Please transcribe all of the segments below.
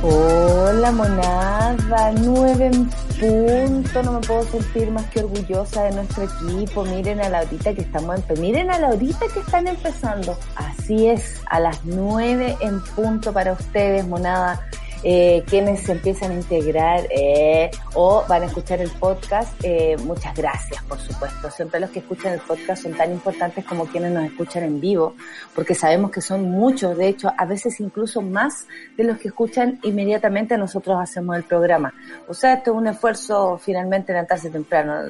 Hola monada, nueve en punto, no me puedo sentir más que orgullosa de nuestro equipo. Miren a la horita que estamos en, miren a la horita que están empezando. Así es, a las nueve en punto para ustedes, monada eh, quienes se empiezan a integrar eh, o van a escuchar el podcast, eh, muchas gracias, por supuesto. Siempre los que escuchan el podcast son tan importantes como quienes nos escuchan en vivo, porque sabemos que son muchos, de hecho, a veces incluso más de los que escuchan inmediatamente nosotros hacemos el programa. O sea, esto es un esfuerzo finalmente levantarse temprano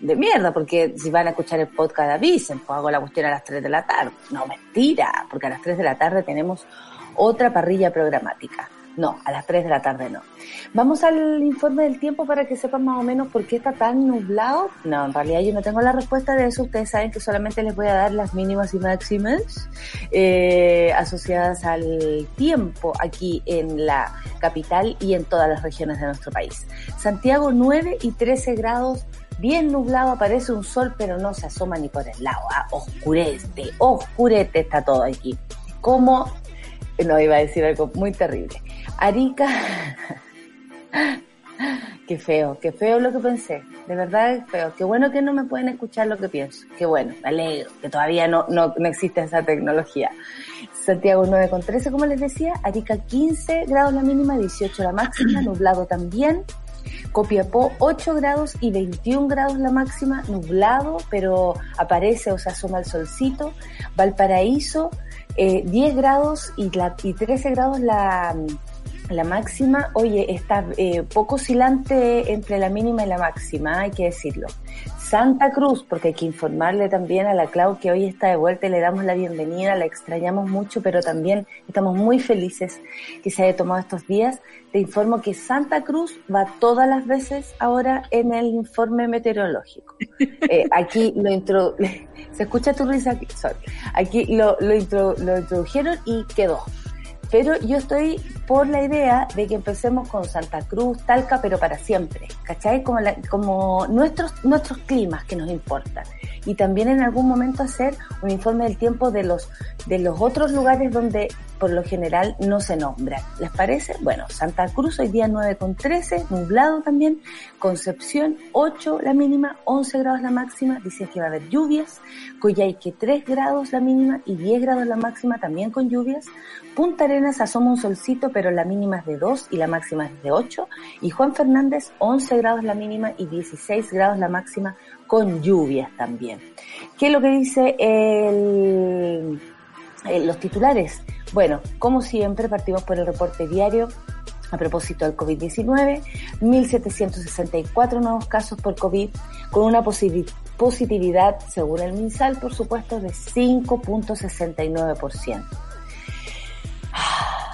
de mierda, porque si van a escuchar el podcast avisen, pues hago la cuestión a las 3 de la tarde. No, mentira, porque a las 3 de la tarde tenemos otra parrilla programática. No, a las 3 de la tarde no. Vamos al informe del tiempo para que sepan más o menos por qué está tan nublado. No, en realidad yo no tengo la respuesta de eso. Ustedes saben que solamente les voy a dar las mínimas y máximas eh, asociadas al tiempo aquí en la capital y en todas las regiones de nuestro país. Santiago 9 y 13 grados bien nublado, aparece un sol, pero no se asoma ni por el lado. Ah, oscurece está todo aquí. Como no, iba a decir algo muy terrible. Arica, qué feo, qué feo lo que pensé. De verdad es feo. Qué bueno que no me pueden escuchar lo que pienso. Qué bueno, me alegro, que todavía no, no, no existe esa tecnología. Santiago 9 con 13, como les decía. Arica 15 grados la mínima, 18 la máxima, nublado también. Copiapó 8 grados y 21 grados la máxima, nublado, pero aparece o se asoma el solcito. Valparaíso eh, 10 grados y, la, y 13 grados la, la máxima. Oye, está eh, poco oscilante entre la mínima y la máxima, hay que decirlo. Santa Cruz, porque hay que informarle también a la Clau que hoy está de vuelta y le damos la bienvenida, la extrañamos mucho, pero también estamos muy felices que se haya tomado estos días. Te informo que Santa Cruz va todas las veces ahora en el informe meteorológico. Eh, aquí lo intro... se escucha tu risa aquí, sorry. Aquí lo, lo, intro... lo introdujeron y quedó. Pero yo estoy por la idea de que empecemos con Santa Cruz, Talca, pero para siempre, ¿cachai? Como, la, como nuestros, nuestros climas que nos importan. Y también en algún momento hacer un informe del tiempo de los, de los otros lugares donde por lo general no se nombran. ¿Les parece? Bueno, Santa Cruz hoy día 9 con 13, nublado también. Concepción 8 la mínima, 11 grados la máxima, dice que va a haber lluvias. Coyhaique 3 grados la mínima y 10 grados la máxima también con lluvias. Punta Arenas asoma un solcito, pero la mínima es de 2 y la máxima es de 8. Y Juan Fernández 11 grados la mínima y 16 grados la máxima con lluvias también. ¿Qué es lo que dice el, el, los titulares? Bueno, como siempre, partimos por el reporte diario a propósito del COVID-19, 1.764 nuevos casos por COVID, con una positividad, según el MinSal, por supuesto, de 5.69%.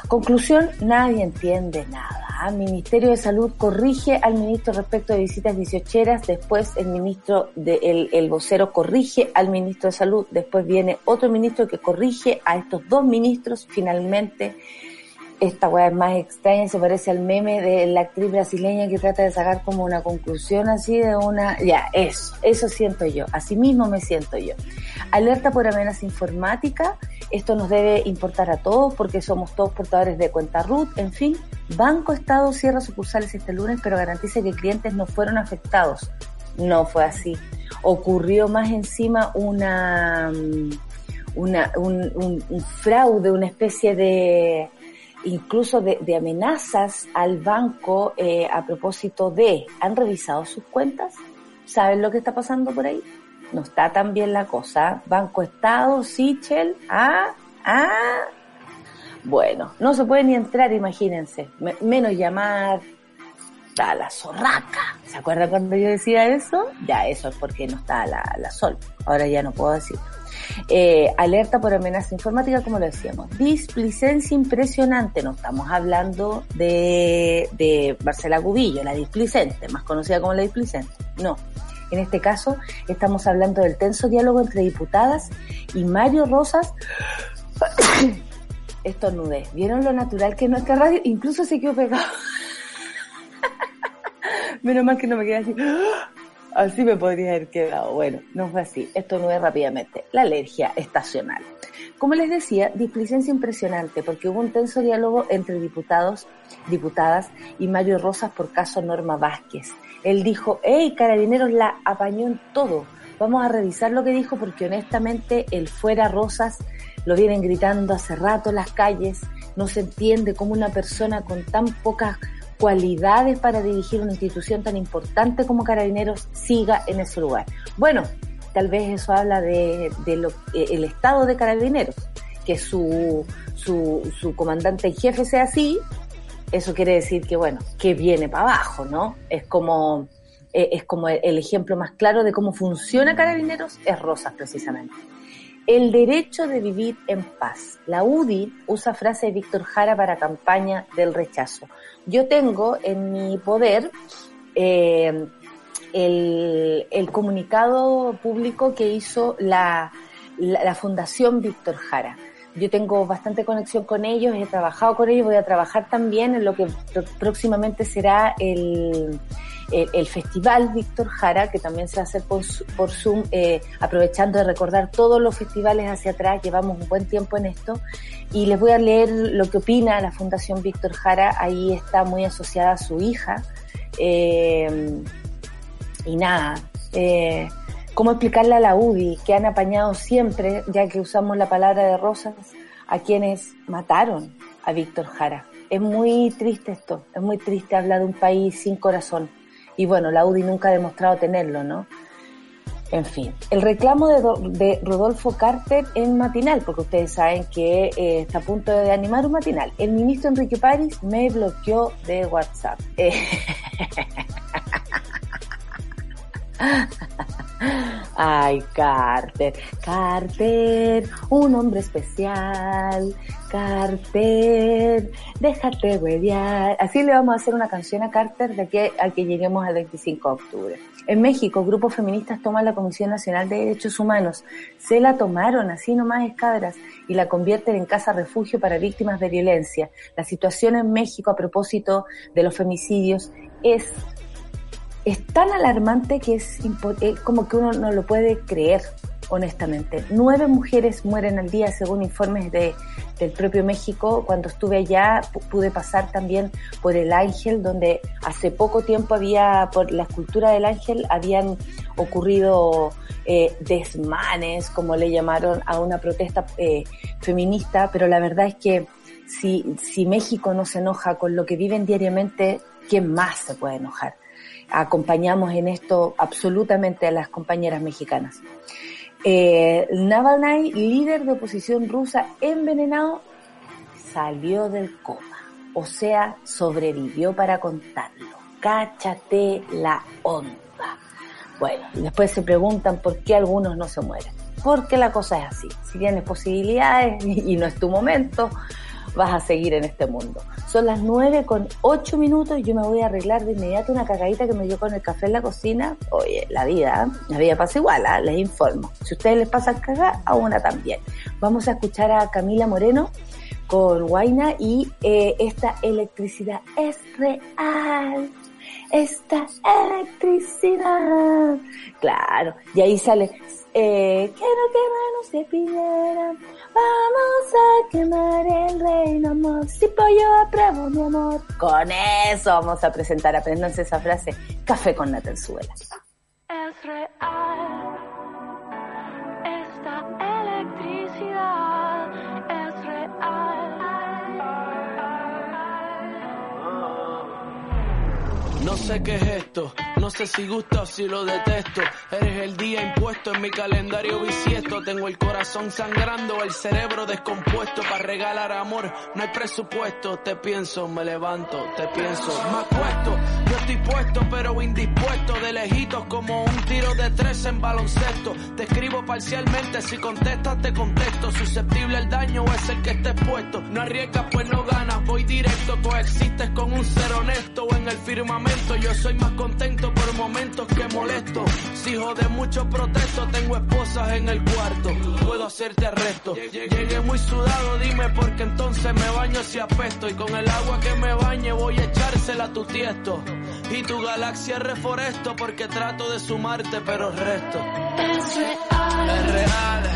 Conclusión, nadie entiende nada. El Ministerio de Salud corrige al ministro respecto de visitas 18 después el ministro de, el, el vocero corrige al ministro de Salud, después viene otro ministro que corrige a estos dos ministros, finalmente esta weá es más extraña, se parece al meme de la actriz brasileña que trata de sacar como una conclusión así de una, ya, eso, eso siento yo, así mismo me siento yo. Alerta por amenaza informática, esto nos debe importar a todos porque somos todos portadores de cuenta root, en fin, Banco Estado cierra sucursales este lunes pero garantiza que clientes no fueron afectados. No fue así. Ocurrió más encima una, una un, un, un fraude, una especie de incluso de, amenazas al banco eh, a propósito de, ¿han revisado sus cuentas? ¿Saben lo que está pasando por ahí? no está tan bien la cosa. Banco Estado, Sichel, ah, ah. Bueno, no se puede ni entrar, imagínense. menos llamar a la zorraca. ¿Se acuerdan cuando yo decía eso? Ya, eso es porque no está la, la sol. Ahora ya no puedo decir. Eh, alerta por amenaza informática, como lo decíamos. Displicencia impresionante, no estamos hablando de, de Marcela Gubillo, la displicente, más conocida como la displicente. No. En este caso, estamos hablando del tenso diálogo entre diputadas y Mario Rosas. Estornudé. ¿Vieron lo natural que es nuestra radio? Incluso se quedó pegado. Menos mal que no me quedé así. Así me podría haber quedado. Bueno, no fue así. Esto no es rápidamente. La alergia estacional. Como les decía, displicencia impresionante porque hubo un tenso diálogo entre diputados, diputadas y Mario Rosas por caso Norma Vázquez. Él dijo, hey, carabineros la apañó en todo. Vamos a revisar lo que dijo porque honestamente el fuera Rosas lo vienen gritando hace rato en las calles. No se entiende cómo una persona con tan pocas cualidades para dirigir una institución tan importante como Carabineros siga en ese lugar. Bueno, tal vez eso habla de, lo, eh, el estado de Carabineros, que su, su, su comandante en jefe sea así, eso quiere decir que, bueno, que viene para abajo, ¿no? Es como, eh, es como el ejemplo más claro de cómo funciona Carabineros, es Rosas precisamente. El derecho de vivir en paz. La UDI usa frase de Víctor Jara para campaña del rechazo. Yo tengo en mi poder eh, el, comunicado público que hizo la, la, Fundación Víctor Jara. Yo tengo bastante conexión con ellos, he trabajado con ellos, voy a trabajar también en lo que próximamente será el, el, Festival Víctor Jara, que también se hace por, Zoom, eh, aprovechando de recordar todos los festivales hacia atrás, llevamos un buen tiempo en esto, y les voy a leer lo que opina la Fundación Víctor Jara, ahí está muy asociada a su hija, eh, y nada, eh, cómo explicarle a la UDI que han apañado siempre, ya que usamos la palabra de rosas, a quienes mataron a Víctor Jara. Es muy triste esto, es muy triste hablar de un país sin corazón. Y bueno, la UDI nunca ha demostrado tenerlo, ¿no? En fin, el reclamo de, Rodolfo Carter en matinal, porque ustedes saben que eh, está a punto de animar un matinal. El ministro Enrique París me bloqueó de WhatsApp. Ay, Carter, Carter, un hombre especial, Carter, déjate huevear. Así le vamos a hacer una canción a Carter de que, al que lleguemos al 25 de octubre. En México, grupos feministas toman la Comisión Nacional de Derechos Humanos. Se la tomaron así nomás escadras y la convierten en casa refugio para víctimas de violencia. La situación en México a propósito de los femicidios es es tan alarmante que es eh, como que uno no lo puede creer, honestamente. Nueve mujeres mueren al día, según informes de, del propio México. Cuando estuve allá pude pasar también por el Ángel, donde hace poco tiempo había, por la escultura del Ángel, habían ocurrido eh, desmanes, como le llamaron, a una protesta eh, feminista, pero la verdad es que si, si México no se enoja con lo que viven diariamente, ¿quién más se puede enojar? Acompañamos en esto absolutamente a las compañeras mexicanas. Eh, Navalny, líder de oposición rusa envenenado, salió del coma, o sea, sobrevivió para contarlo. Cáchate la onda. Bueno, después se preguntan por qué algunos no se mueren. Porque la cosa es así. Si tienes posibilidades y no es tu momento, vas a seguir en este mundo. Son las 9 con 8 minutos y yo me voy a arreglar de inmediato una cagadita que me dio con el café en la cocina. Oye, la vida, la vida pasa igual, ¿ah? les informo. Si ustedes les pasa cagar, a una también. Vamos a escuchar a Camila Moreno con Guaina y eh, esta electricidad es real. Esta electricidad. Claro, y ahí sale, eh, quiero que manos de piedra Vamos a quemar el reino, amor. Si pollo apruebo, mi amor. Con eso vamos a presentar, aprendanse esa frase. Café con Natenzuela. Es real. Esta electricidad es real. No sé qué es esto no sé si gusta o si lo detesto. Eres el día impuesto en mi calendario bisiesto. Tengo el corazón sangrando, el cerebro descompuesto. Para regalar amor no hay presupuesto. Te pienso, me levanto, te pienso, me acuesto. Yo estoy puesto pero indispuesto. De lejitos como un tiro de tres en baloncesto. Te escribo parcialmente, si contestas te contesto. Susceptible el daño es el que estés puesto. No arriesgas pues no ganas, voy directo. Coexistes con un ser honesto en el firmamento. Yo soy más contento por momentos que molesto. Si hijo de mucho protesto, tengo esposas en el cuarto. Puedo hacerte arresto. Llegué muy sudado, dime porque entonces me baño si apesto. Y con el agua que me bañe voy a echársela a tu tiesto. Y tu galaxia reforesto porque trato de sumarte pero resto. Es real. Es real.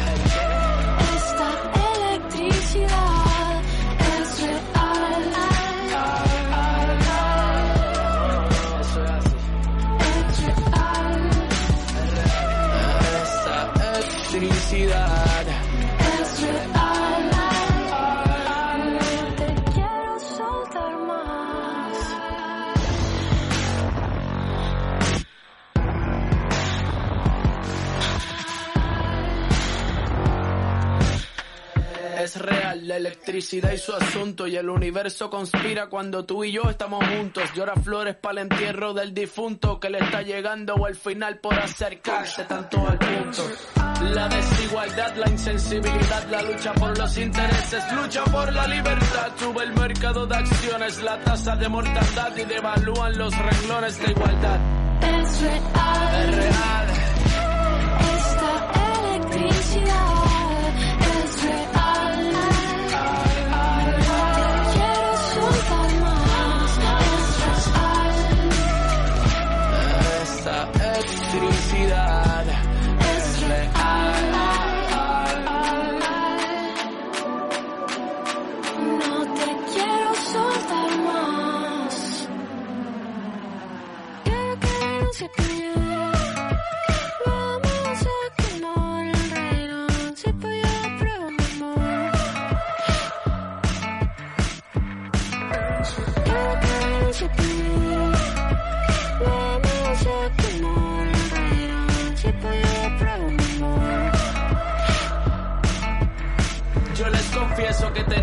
Esta electricidad Es real la electricidad y su asunto y el universo conspira cuando tú y yo estamos juntos. Llora flores para el entierro del difunto que le está llegando o el final por acercarse tanto al punto. La desigualdad, la insensibilidad, la lucha por los intereses, lucha por la libertad. Sube el mercado de acciones, la tasa de mortandad y devalúan los renglones de igualdad. Es real. Es real. Esta electricidad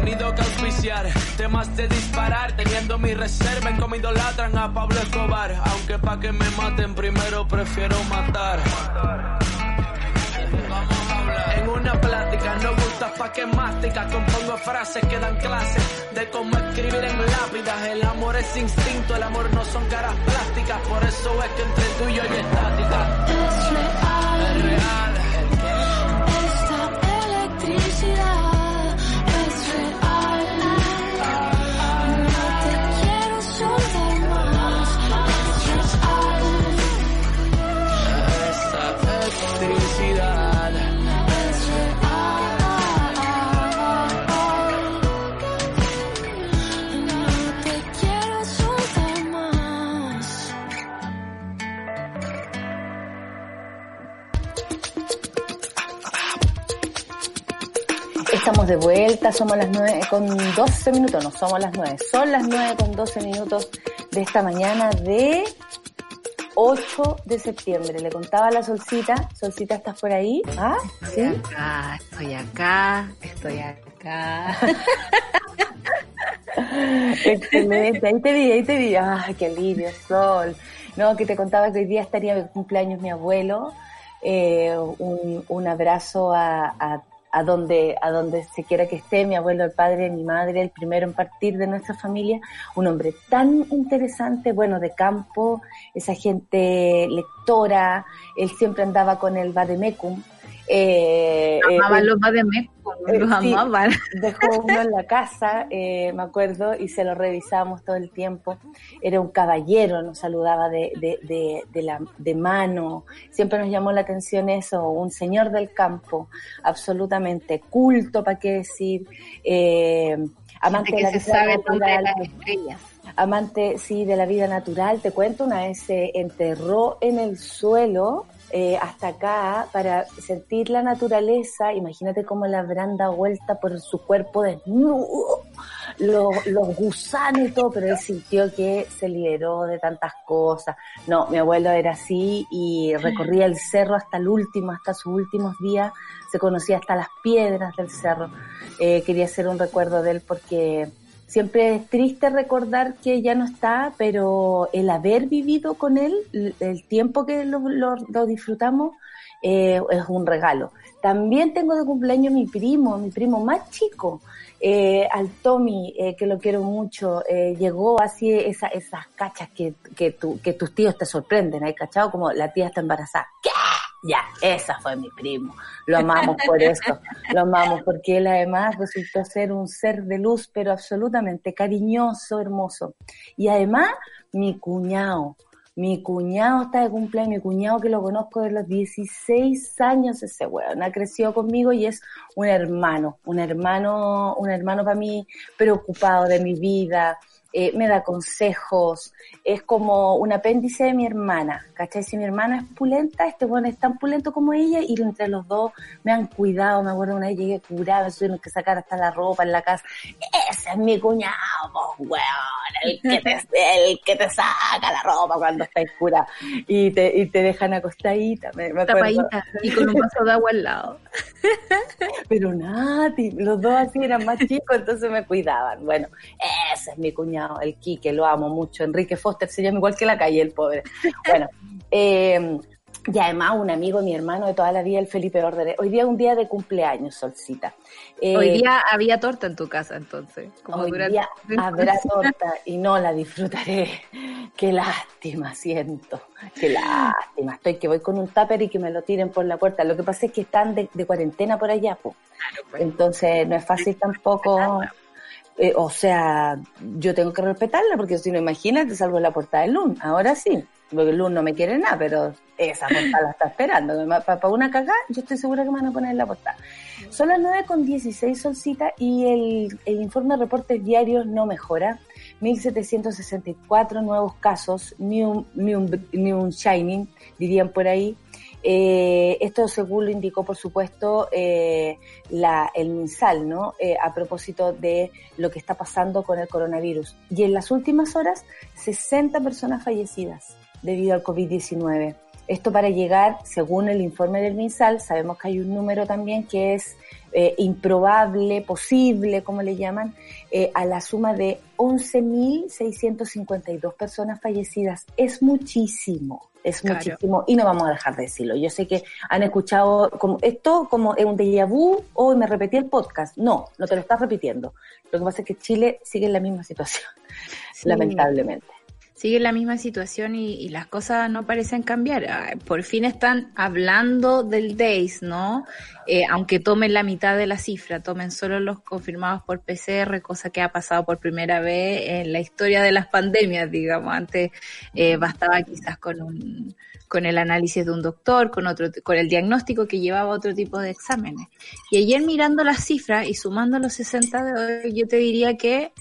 tenido que auspiciar temas de disparar, teniendo mi reserva en cómo idolatran a Pablo Escobar. Aunque pa' que me maten primero prefiero matar. En una plática no gusta pa' que mastica Compongo frases que dan clases De cómo escribir en lápidas El amor es instinto, el amor no son caras plásticas Por eso es que entre tú y yo hay estática Es real. Es real Estamos de vuelta, somos las 9 con 12 minutos, no somos las 9, son las 9 con 12 minutos de esta mañana de 8 de septiembre. Le contaba a la Solcita, Solcita, ¿estás por ahí? ¿Ah? ¿Sí? Acá, estoy acá, estoy acá. Excelente, ahí te vi, ahí te vi. Ay, qué alivio, Sol. No, que te contaba que hoy día estaría de cumpleaños mi abuelo. Eh, un, un abrazo a, a, a donde, a donde se quiera que esté, mi abuelo, el padre, mi madre, el primero en partir de nuestra familia. Un hombre tan interesante, bueno, de campo, esa gente lectora. Él siempre andaba con el Bademecum. Eh, eh, los Bademecum, los sí. amaban. dejó uno en la casa, eh, me acuerdo, y se lo revisábamos todo el tiempo. Era un caballero, nos saludaba de, de, de, de la, de mano. Siempre nos llamó la atención eso, un señor del campo, absolutamente culto, ¿para qué decir? Eh, amante de la se vida sabe natural, las estrellas. amante, sí, de la vida natural. Te cuento, una vez se enterró en el suelo eh, hasta acá para sentir la naturaleza. Imagínate cómo la habrán dado vuelta por su cuerpo desnudo. los, los gusanos y todo, pero él sintió que se liberó de tantas cosas. No, mi abuelo era así y recorría el cerro hasta el último, hasta sus últimos días, se conocía hasta las piedras del cerro. Eh, quería hacer un recuerdo de él porque siempre es triste recordar que ya no está, pero el haber vivido con él, el- tiempo que lo, lo- disfrutamos, eh, es un regalo. También tengo de cumpleaños mi primo, mi primo más chico, eh, al Tommy, eh, que lo quiero mucho, eh, llegó así esa, esas cachas que, que, tu- que tus tíos te sorprenden, ¿hay cachado? Como la tía está embarazada. ¿Qué? Ya, esa fue mi primo. Lo amamos por eso, lo amamos porque él además resultó ser un ser de luz, pero absolutamente cariñoso, hermoso. Y además, mi cuñado, mi cuñado está de cumpleaños, mi cuñado que lo conozco de los 16 años ese weón, ha crecido conmigo y es un hermano, un hermano, un hermano para mí preocupado de mi vida, eh, me da consejos, es como un apéndice de mi hermana, ¿cachai? Si mi hermana es pulenta, este weón es tan pulento como ella y entre los dos me han cuidado, me acuerdo una vez llegué curada, me tuvieron que sacar hasta la ropa en la casa, ese es mi cuñado, po, weón, el que te, el que te saca la ropa cuando estás curada y te, y te dejan acostadita, me, me. Tapadita y con un vaso de agua al lado. Pero Nati, los dos así eran más chicos, entonces me cuidaban. Bueno, ese es mi cuñado, el Quique, lo amo mucho. Enrique Foster se llama igual que la calle, el pobre. Bueno, eh, y además un amigo, mi hermano de toda la vida, el Felipe Órdenes. Hoy día es un día de cumpleaños, Solcita. Eh, Hoy día había torta en tu casa, entonces. Como Hoy durante- día habrá torta y no la disfrutaré. Qué lástima siento. Qué lástima. Estoy que voy con un tupper y que me lo tiren por la puerta. Lo que pasa es que están de, de cuarentena por allá, pues. Entonces no es fácil tampoco. Eh, o sea, yo tengo que respetarla porque si no, imagínate, salgo en la puerta del LUN. Ahora sí, porque el LUN no me quiere nada, pero esa portada la está esperando. Para una cagada, yo estoy segura que me van a poner en la portada. Son las 9 con 16 solcita y el, el informe de reportes diarios no mejora. 1.764 nuevos casos, un, ni un shining, dirían por ahí. Eh, esto según lo indicó, por supuesto, eh, la, el MinSal, ¿no? Eh, a propósito de lo que está pasando con el coronavirus. Y en las últimas horas, 60 personas fallecidas debido al COVID-19. Esto para llegar, según el informe del MinSal, sabemos que hay un número también que es eh, improbable, posible, como le llaman, eh, a la suma de 11.652 personas fallecidas. Es muchísimo, es Claro. muchísimo y no vamos a dejar de decirlo. Yo sé que han escuchado como esto como es un déjà vu o me repetí el podcast. No, no te lo estás repitiendo. Lo que pasa es que Chile sigue en la misma situación, Sí. lamentablemente. Sigue la misma situación y, y las cosas no parecen cambiar. Ah, Por fin están hablando del DAYS, ¿no? Eh, aunque tomen la mitad de la cifra, tomen solo los confirmados por PCR, cosa que ha pasado por primera vez en la historia de las pandemias, digamos. Antes eh, bastaba quizás con un con el análisis de un doctor, con otro, con el diagnóstico que llevaba otro tipo de exámenes. Y ayer mirando las cifras y sumando los 60 de hoy, yo te diría que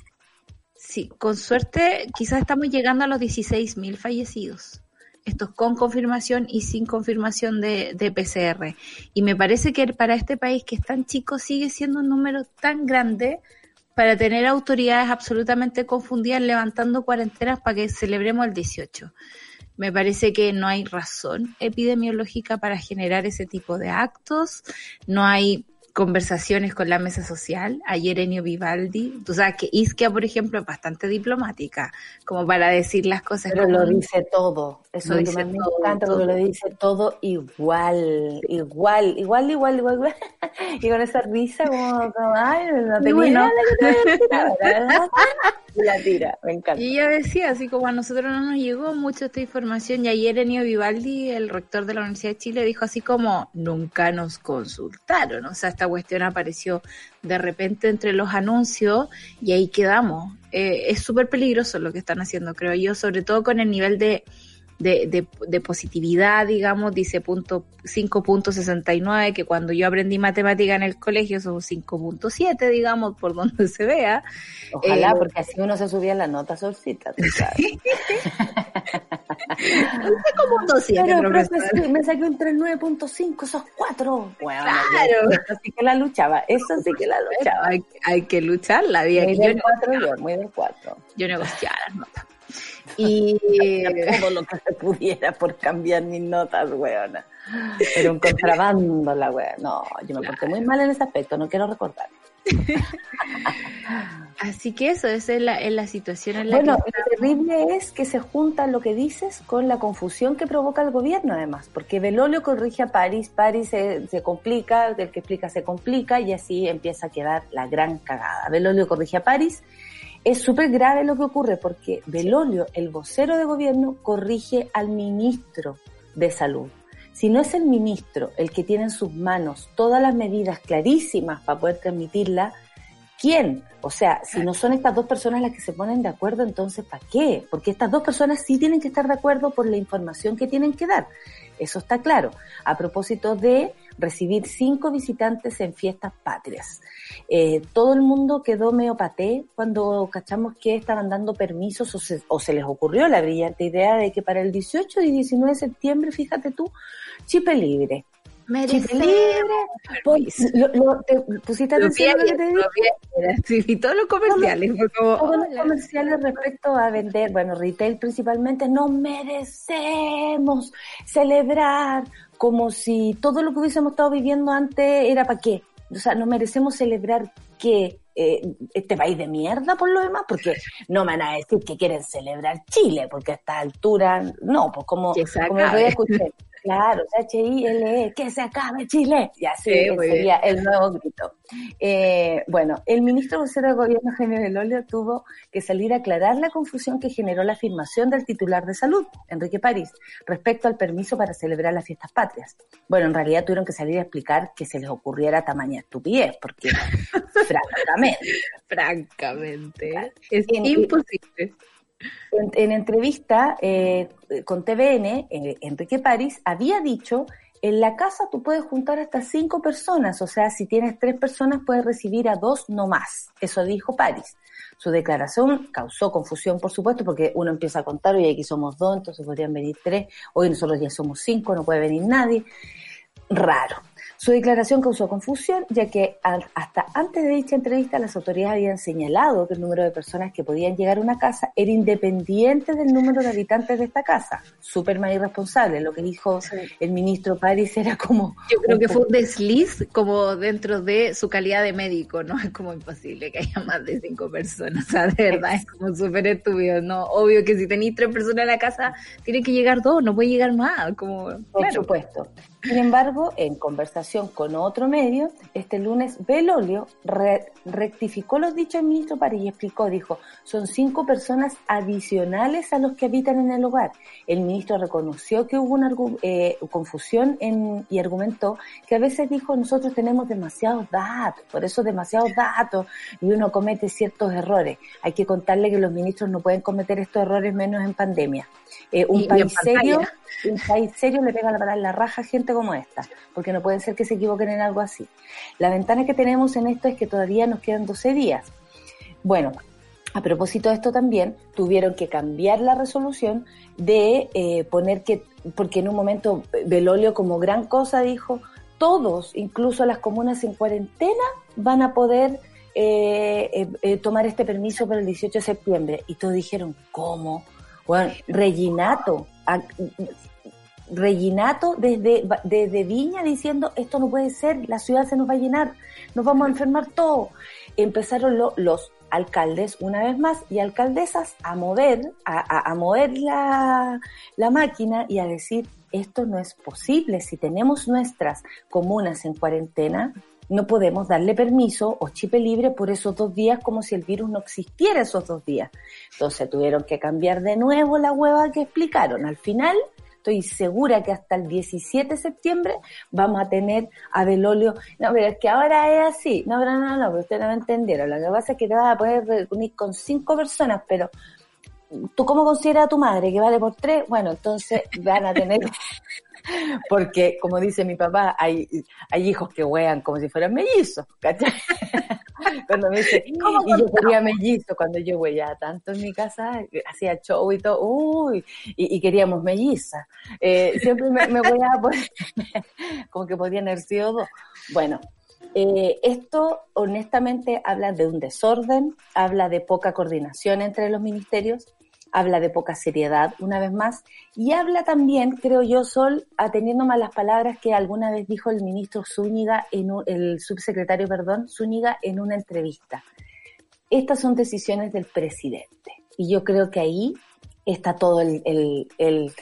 Sí, con suerte quizás estamos llegando a los 16.000 fallecidos. Estos con confirmación y sin confirmación de, de PCR. Y me parece que para este país que es tan chico sigue siendo un número tan grande para tener autoridades absolutamente confundidas levantando cuarentenas para que celebremos el 18. Me parece que no hay razón epidemiológica para generar ese tipo de actos. No hay conversaciones con la mesa social. Ayer Enio Vivaldi, tú sabes que Isquia, por ejemplo, es bastante diplomática, como para decir las cosas. Pero lo dice todo. Eso Lo dice me todo, encanta, todo. porque lo dice todo igual, igual, igual, igual, igual, igual. Y con esa risa como, como, ay, no te Y bueno. mira la que te voy a decir ahora. Y la tira, me encanta. Y ella decía, así como a nosotros no nos llegó mucho esta información, y ayer Enio Vivaldi, el rector de la Universidad de Chile, dijo así como, nunca nos consultaron. O sea, esta cuestión apareció de repente entre los anuncios y ahí quedamos. Eh, es súper peligroso lo que están haciendo, creo yo, sobre todo con el nivel de de, de, de positividad, digamos, dice punto 5.69, que cuando yo aprendí matemática en el colegio son 5.7, digamos, por donde se vea. Ojalá, Eh, porque así uno se subía la nota solcita. tú sabes. como un 2.7, Pero, profesor. me saqué un 39.5, esos cuatro. Bueno, Claro. Eso sí que la luchaba, eso sí que la luchaba. Hay, hay que luchar la vida. Muy del no- 4 yo, muy del 4. yo negociaba las notas. Y Todo lo que se pudiera por cambiar mis notas, weona. Era un contrabando la wea. No, yo me porté muy mal en ese aspecto, no quiero recordar. así que eso, esa es la, es la situación en la Bueno, que lo terrible es que se junta lo que dices con la confusión que provoca el gobierno, además, porque Belolio corrige a París, París se, se complica, el que explica se complica y así empieza a quedar la gran cagada. Belolio corrige a París. Es súper grave lo que ocurre porque Belolio, el vocero de gobierno, corrige al ministro de salud. Si no es el ministro el que tiene en sus manos todas las medidas clarísimas para poder transmitirla, ¿quién? O sea, si no son estas dos personas las que se ponen de acuerdo, entonces ¿para qué? Porque estas dos personas sí tienen que estar de acuerdo por la información que tienen que dar. Eso está claro. A propósito de recibir cinco visitantes en fiestas patrias. Eh, todo el mundo quedó medio paté cuando cachamos que estaban dando permisos o se, o se les ocurrió la brillante idea de que para el 18 y 19 de septiembre, fíjate tú, chipe libre. Chipe libre. Pon- lo- lo- ¿te pusiste Lo atención a lo que te dije? vi todos los comerciales. todos los comerciales respecto a vender, bueno, retail principalmente, no merecemos celebrar como si todo lo que hubiésemos estado viviendo antes era para qué. O sea, no merecemos celebrar que eh, este país de mierda por lo demás, porque no me van a decir que quieren celebrar Chile, porque a esta altura, no, pues como, como día escuché, claro, H-I-L-E, E, que se acabe Chile, y así Sí, sería el nuevo grito. Eh, bueno, el ministro vocero de gobierno, Eugenio Del Olio, tuvo que salir a aclarar la confusión que generó la afirmación del titular de salud, Enrique París, respecto al permiso para celebrar las fiestas patrias. Bueno, en realidad tuvieron que salir a explicar que se les ocurriera tamaña estupidez, porque francamente, Francamente, es En- imposible. En, en entrevista eh, con TVN, eh, Enrique París había dicho, en la casa tú puedes juntar hasta cinco personas, o sea, si tienes tres personas puedes recibir a dos no más. Eso dijo París. Su declaración causó confusión, por supuesto, porque uno empieza a contar, hoy aquí somos dos, entonces podrían venir tres, hoy nosotros ya somos cinco, no puede venir nadie. Raro. Su declaración causó confusión, ya que hasta antes de dicha entrevista las autoridades habían señalado que el número de personas que podían llegar a una casa era independiente del número de habitantes de esta casa. Súper más irresponsable. Lo que dijo el ministro París era como... Yo creo que fue un desliz como dentro de su calidad de médico, ¿no? Es como imposible que haya más de cinco personas, o sea, de verdad, es como súper estúpido, ¿no? Obvio que si tenéis tres personas en la casa, tienen que llegar dos, no puede llegar más, como, Por claro. supuesto. Sin embargo, en conversación con otro medio, este lunes Belolio re- rectificó los dichos del ministro París y explicó, dijo, son cinco personas adicionales a los que habitan en el hogar. El ministro reconoció que hubo una eh, confusión en- y argumentó que a veces dijo, nosotros tenemos demasiados datos, por eso demasiados datos, y uno comete ciertos errores. Hay que contarle que los ministros no pueden cometer estos errores menos en pandemia. Eh, un Y- y en país serio un país serio le pega la la raja a como esta, porque no puede ser que se equivoquen en algo así. La ventana que tenemos en esto es que todavía nos quedan 12 días. Bueno, a propósito de esto también, tuvieron que cambiar la resolución de eh, poner que, porque en un momento Belolio como gran cosa dijo, todos, incluso las comunas en cuarentena, van a poder eh, eh, eh, tomar este permiso para el 18 de septiembre. Y todos dijeron, ¿cómo? Bueno, Reginato, Reginato desde, desde Viña diciendo esto no puede ser, la ciudad se nos va a llenar, nos vamos a enfermar todo. Empezaron lo- los alcaldes una vez más y alcaldesas a mover, a, a- a mover la, la máquina y a decir esto no es posible. Si tenemos nuestras comunas en cuarentena, no podemos darle permiso o chipe libre por esos dos días como si el virus no existiera esos dos días. Entonces tuvieron que cambiar de nuevo la hueva que explicaron. Al final, estoy segura que hasta el 17 de septiembre vamos a tener a Belolio. No, pero es que ahora es así. No, pero no, no, pero ustedes no me entendieron. Lo que pasa es que te vas a poder reunir con cinco personas, pero ¿tú cómo consideras a tu madre que vale por tres? Bueno, entonces van a tener, porque como dice mi papá, hay, hay hijos que wean como si fueran mellizos, ¿cachai? Cuando me dice, y yo quería mellizo, cuando yo weaba tanto en mi casa, hacía show y todo, uy, y, y queríamos melliza. Eh, siempre me, me weaba por, como que podían haber sido dos. Bueno, eh, esto honestamente habla de un desorden, habla de poca coordinación entre los ministerios, habla de poca seriedad, una vez más, y habla también, creo yo, Sol, atendiendo más las palabras que alguna vez dijo el ministro Zúñiga, en un- el subsecretario, perdón, Zúñiga, en una entrevista. Estas son decisiones del presidente, y yo creo que ahí está todo el, el, el,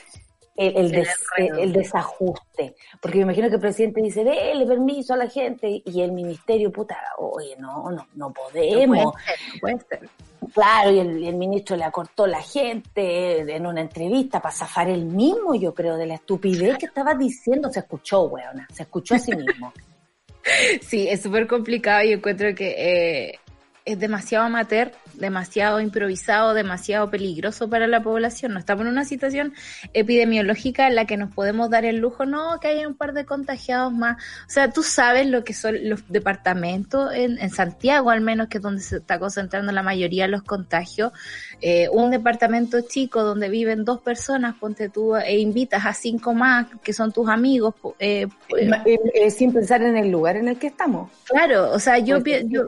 el, el des- enredo. el desajuste, porque me imagino que el presidente dice, dele permiso a la gente, y el ministerio, puta, oye, no, no, no podemos. No puede ser, no puede ser. Claro, y el, y el ministro le acortó la gente en una entrevista para zafar el mismo, yo creo, de la estupidez que estaba diciendo. Se escuchó, weona, se escuchó a sí mismo. Sí, es súper complicado y encuentro que eh, es demasiado amateur, demasiado improvisado, demasiado peligroso para la población. No estamos en una situación epidemiológica en la que nos podemos dar el lujo, no, que haya un par de contagiados más. O sea, tú sabes lo que son los departamentos en, en Santiago, al menos, que es donde se está concentrando la mayoría de los contagios. Eh, un departamento chico donde viven dos personas, ponte tú, e invitas a cinco más que son tus amigos. po- eh, Eh, eh, sin pensar en el lugar en el que estamos. Claro, o sea, yo, pienso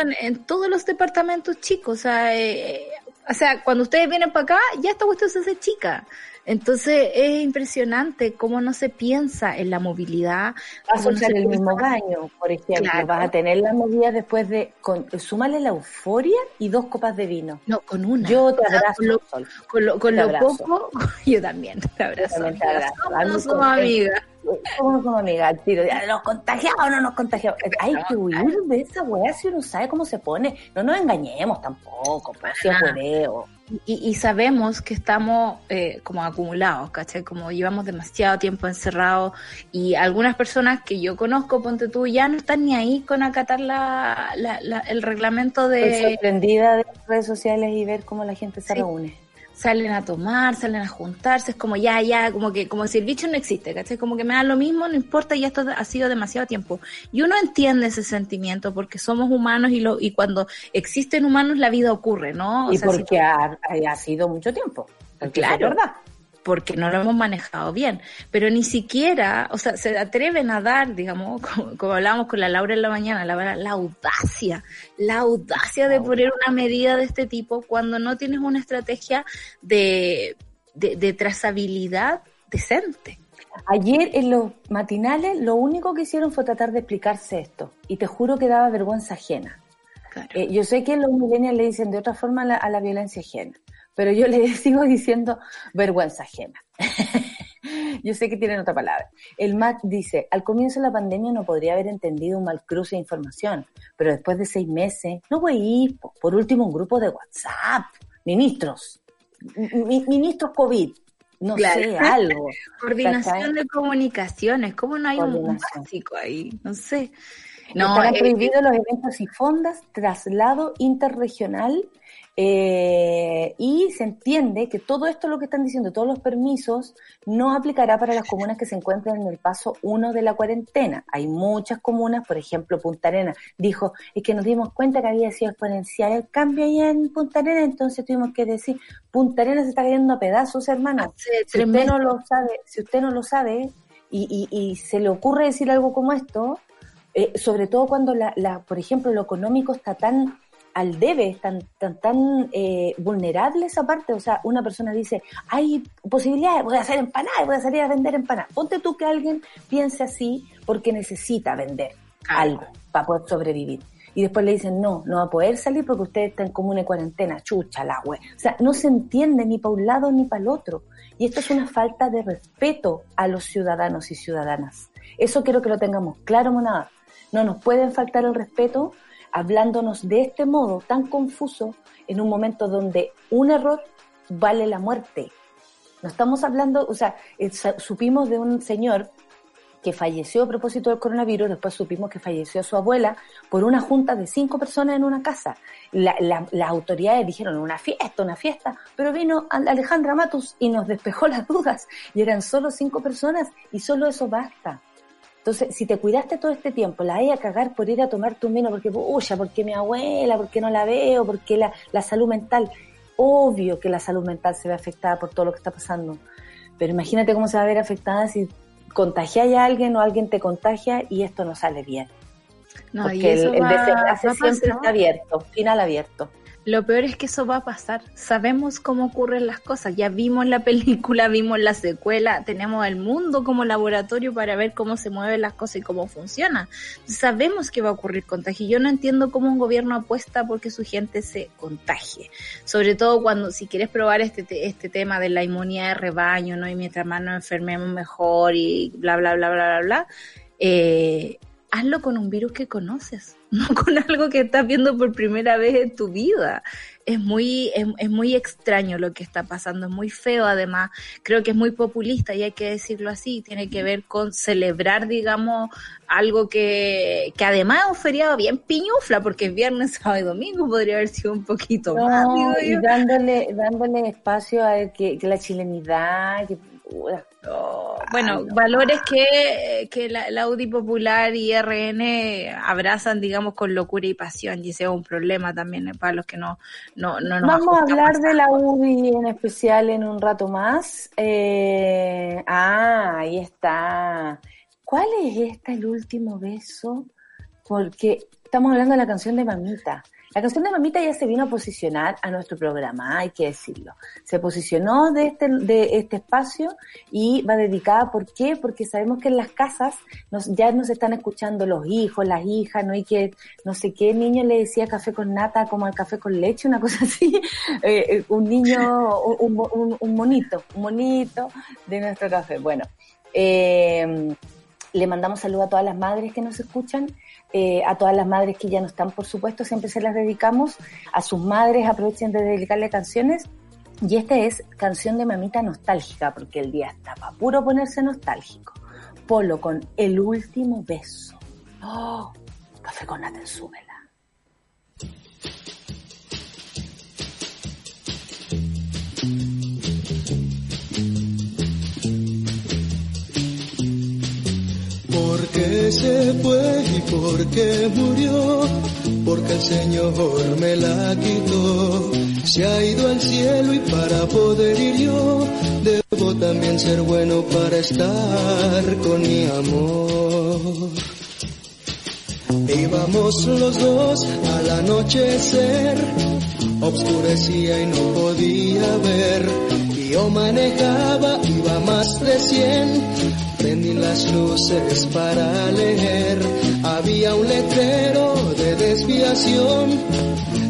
en, en todos los departamentos chicos, o sea, eh, o sea, cuando ustedes vienen para acá, ya esta cuestión se hace chica. Entonces es impresionante cómo no se piensa en la movilidad. Vas a no usar se el mismo baño, por ejemplo. Claro. Vas a tener las medidas después de... Con, súmale la euforia y dos copas de vino. No, con una. Yo te abrazo, Con lo, Sol. con lo, con lo poco, yo también te abrazo. también te abrazo. Somos- con- amigas. Somos como amigas ¿Nos contagiamos o no nos contagiamos? Hay que huir de esa weá si uno sabe cómo se pone. No nos engañemos tampoco, pues, si es hueveo. Y, y sabemos que estamos eh, como acumulados, ¿cachai? Como llevamos demasiado tiempo encerrados y algunas personas que yo conozco, ponte tú, ya no están ni ahí con acatar la, la- la- el reglamento Estoy de sorprendida de las redes sociales y ver cómo la gente se Sí. reúne. Salen a tomar, salen a juntarse, es como ya, ya, como que como si el bicho no existe, ¿cachai? Como que me da lo mismo, no importa, ya esto ha sido demasiado tiempo. Y uno entiende ese sentimiento porque somos humanos y, lo, y cuando existen humanos la vida ocurre, ¿no? O y sea, si porque ha, ha sido mucho tiempo. Porque Claro. Es verdad. Porque no lo hemos manejado bien, pero ni siquiera, o sea, se atreven a dar, digamos, como, como hablábamos con la Laura en la mañana, la, la audacia, la audacia de poner una medida de este tipo cuando no tienes una estrategia de, de, de trazabilidad decente. Ayer en los matinales lo único que hicieron fue tratar de explicarse esto. Y te juro que daba vergüenza ajena. Claro. Eh, yo sé que los millennials le dicen de otra forma a la, a la violencia ajena, pero yo le sigo diciendo vergüenza ajena. yo sé que tienen otra palabra. El MAC dice, al comienzo de la pandemia no podría haber entendido un mal cruce de información, pero después de seis meses, no voy a ir, po. por último un grupo de WhatsApp, ministros, mi- ministros COVID, no Claro. sé, algo. Coordinación ¿cachai? de comunicaciones, ¿cómo no hay un básico ahí? No sé. No, No, Estarán eh, prohibidos los eventos y fondas, traslado interregional, eh, y se entiende que todo esto, lo que están diciendo, todos los permisos, no aplicará para las comunas que se encuentran en el paso 1 de la cuarentena. Hay muchas comunas, por ejemplo, Punta Arena, dijo, es que nos dimos cuenta que había sido exponencial el cambio allá en Punta Arena, entonces tuvimos que decir, Punta Arena se está cayendo a pedazos, hermano. Si usted no lo sabe, si usted no lo sabe y, y- y se le ocurre decir algo como esto, eh, sobre todo cuando, la, la, por ejemplo, lo económico está tan al debe, tan tan, tan eh, vulnerable esa parte. O sea, una persona dice, hay posibilidades, voy a hacer empanadas, voy a salir a vender empanadas. Ponte tú que alguien piense así porque necesita vender algo para poder sobrevivir. Y después le dicen, no, no va a poder salir porque usted está en común de cuarentena, chucha la wea. O sea, no se entiende ni para un lado ni para el otro. Y esto es una falta de respeto a los ciudadanos y ciudadanas. Eso quiero que lo tengamos claro, monada. No nos pueden faltar el respeto hablándonos de este modo tan confuso en un momento donde un error vale la muerte. No estamos hablando, o sea, eh, supimos de un señor que falleció a propósito del coronavirus, después supimos que falleció su abuela por una junta de cinco personas en una casa. La- la- las autoridades dijeron una fiesta, una fiesta, pero vino Al- Alejandra Matus y nos despejó las dudas y eran solo cinco personas y solo eso basta. Entonces, si te cuidaste todo este tiempo, la hay a cagar por ir a tomar tu vino porque, puya, porque mi abuela, porque no la veo, porque la, la salud mental. Obvio que la salud mental se ve afectada por todo lo que está pasando. Pero imagínate cómo se va a ver afectada si contagias a alguien o alguien te contagia y esto no sale bien. No, y porque el, eso el va- desenlace siempre está abierto, final abierto. Lo peor es que eso va a pasar. Sabemos cómo ocurren las cosas. Ya vimos la película, vimos la secuela, tenemos el mundo como laboratorio para ver cómo se mueven las cosas y cómo funciona. Sabemos que va a ocurrir contagio. Yo no entiendo cómo un gobierno apuesta porque su gente se contagie. Sobre todo cuando, si quieres probar este, te- este tema de la inmunidad de rebaño, ¿no? Y mientras más nos enfermemos mejor y bla, bla, bla, bla, bla, bla. Eh, hazlo con un virus que conoces, no con algo que estás viendo por primera vez en tu vida. Es muy, es, es muy extraño lo que está pasando, es muy feo además, creo que es muy populista y hay que decirlo así, tiene que ver con celebrar, digamos, algo que, que además es un feriado bien piñufla, porque es viernes, sábado y domingo, podría haber sido un poquito más, y dándole, dándole espacio a que, que la chilenidad, que, Bueno, valores que, que la, la UDI Popular y RN abrazan, digamos, con locura y pasión, y ese es un problema también eh, para los que no, no, no nos Vamos a hablar de la UDI en especial en un rato más. Eh, ah, ahí está. ¿Cuál es esta, el último beso? Porque estamos hablando de la canción de Mamita. La canción de Mamita ya se vino a posicionar a nuestro programa, hay que decirlo. Se posicionó de este, de este espacio y va dedicada, ¿por qué? Porque sabemos que en las casas nos, ya nos están escuchando los hijos, las hijas, ¿no? Y que no sé qué niño le decía café con nata como al café con leche, una cosa así. Eh, eh, un niño, un monito, un monito de nuestro café. Bueno, eh, le mandamos saludo a todas las madres que nos escuchan, eh, a todas las madres que ya no están, por supuesto, siempre se las dedicamos. A sus madres aprovechen de dedicarle canciones. Y esta es canción de mamita nostálgica, porque el día está para puro ponerse nostálgico. Polo con el último beso. Oh, café con nata en se fue y por qué murió? Porque el Señor me la quitó. Se ha ido al cielo y para poder ir yo, debo también ser bueno para estar con mi amor. Íbamos los dos al anochecer, obscurecía y no podía ver. Y yo manejaba, iba más de cien, prendí las luces para leer. Había un letrero de desviación,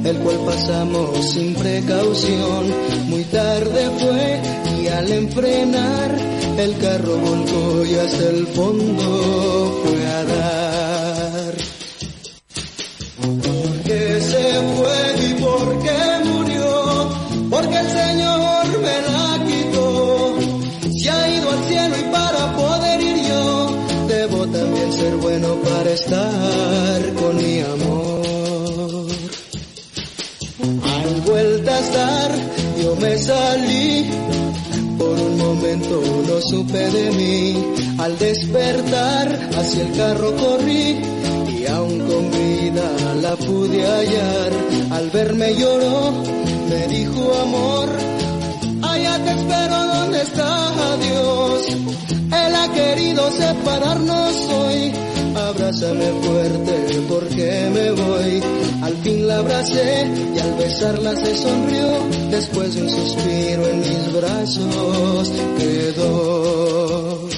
el cual pasamos sin precaución. Muy tarde fue y al enfrenar, el carro volcó y hasta el fondo fue a dar. Porque se fue y porque murió, ser bueno para estar con mi amor. Al vueltas dar, yo me salí, por un momento no supe de mí. Al despertar, hacia el carro corrí y aún con vida la pude hallar. Al verme lloró, me dijo amor, allá te espero donde está Dios. Él ha querido separarnos hoy. Abrázame fuerte porque me voy. Al fin la abracé y al besarla se sonrió. Después de un suspiro en mis brazos quedó.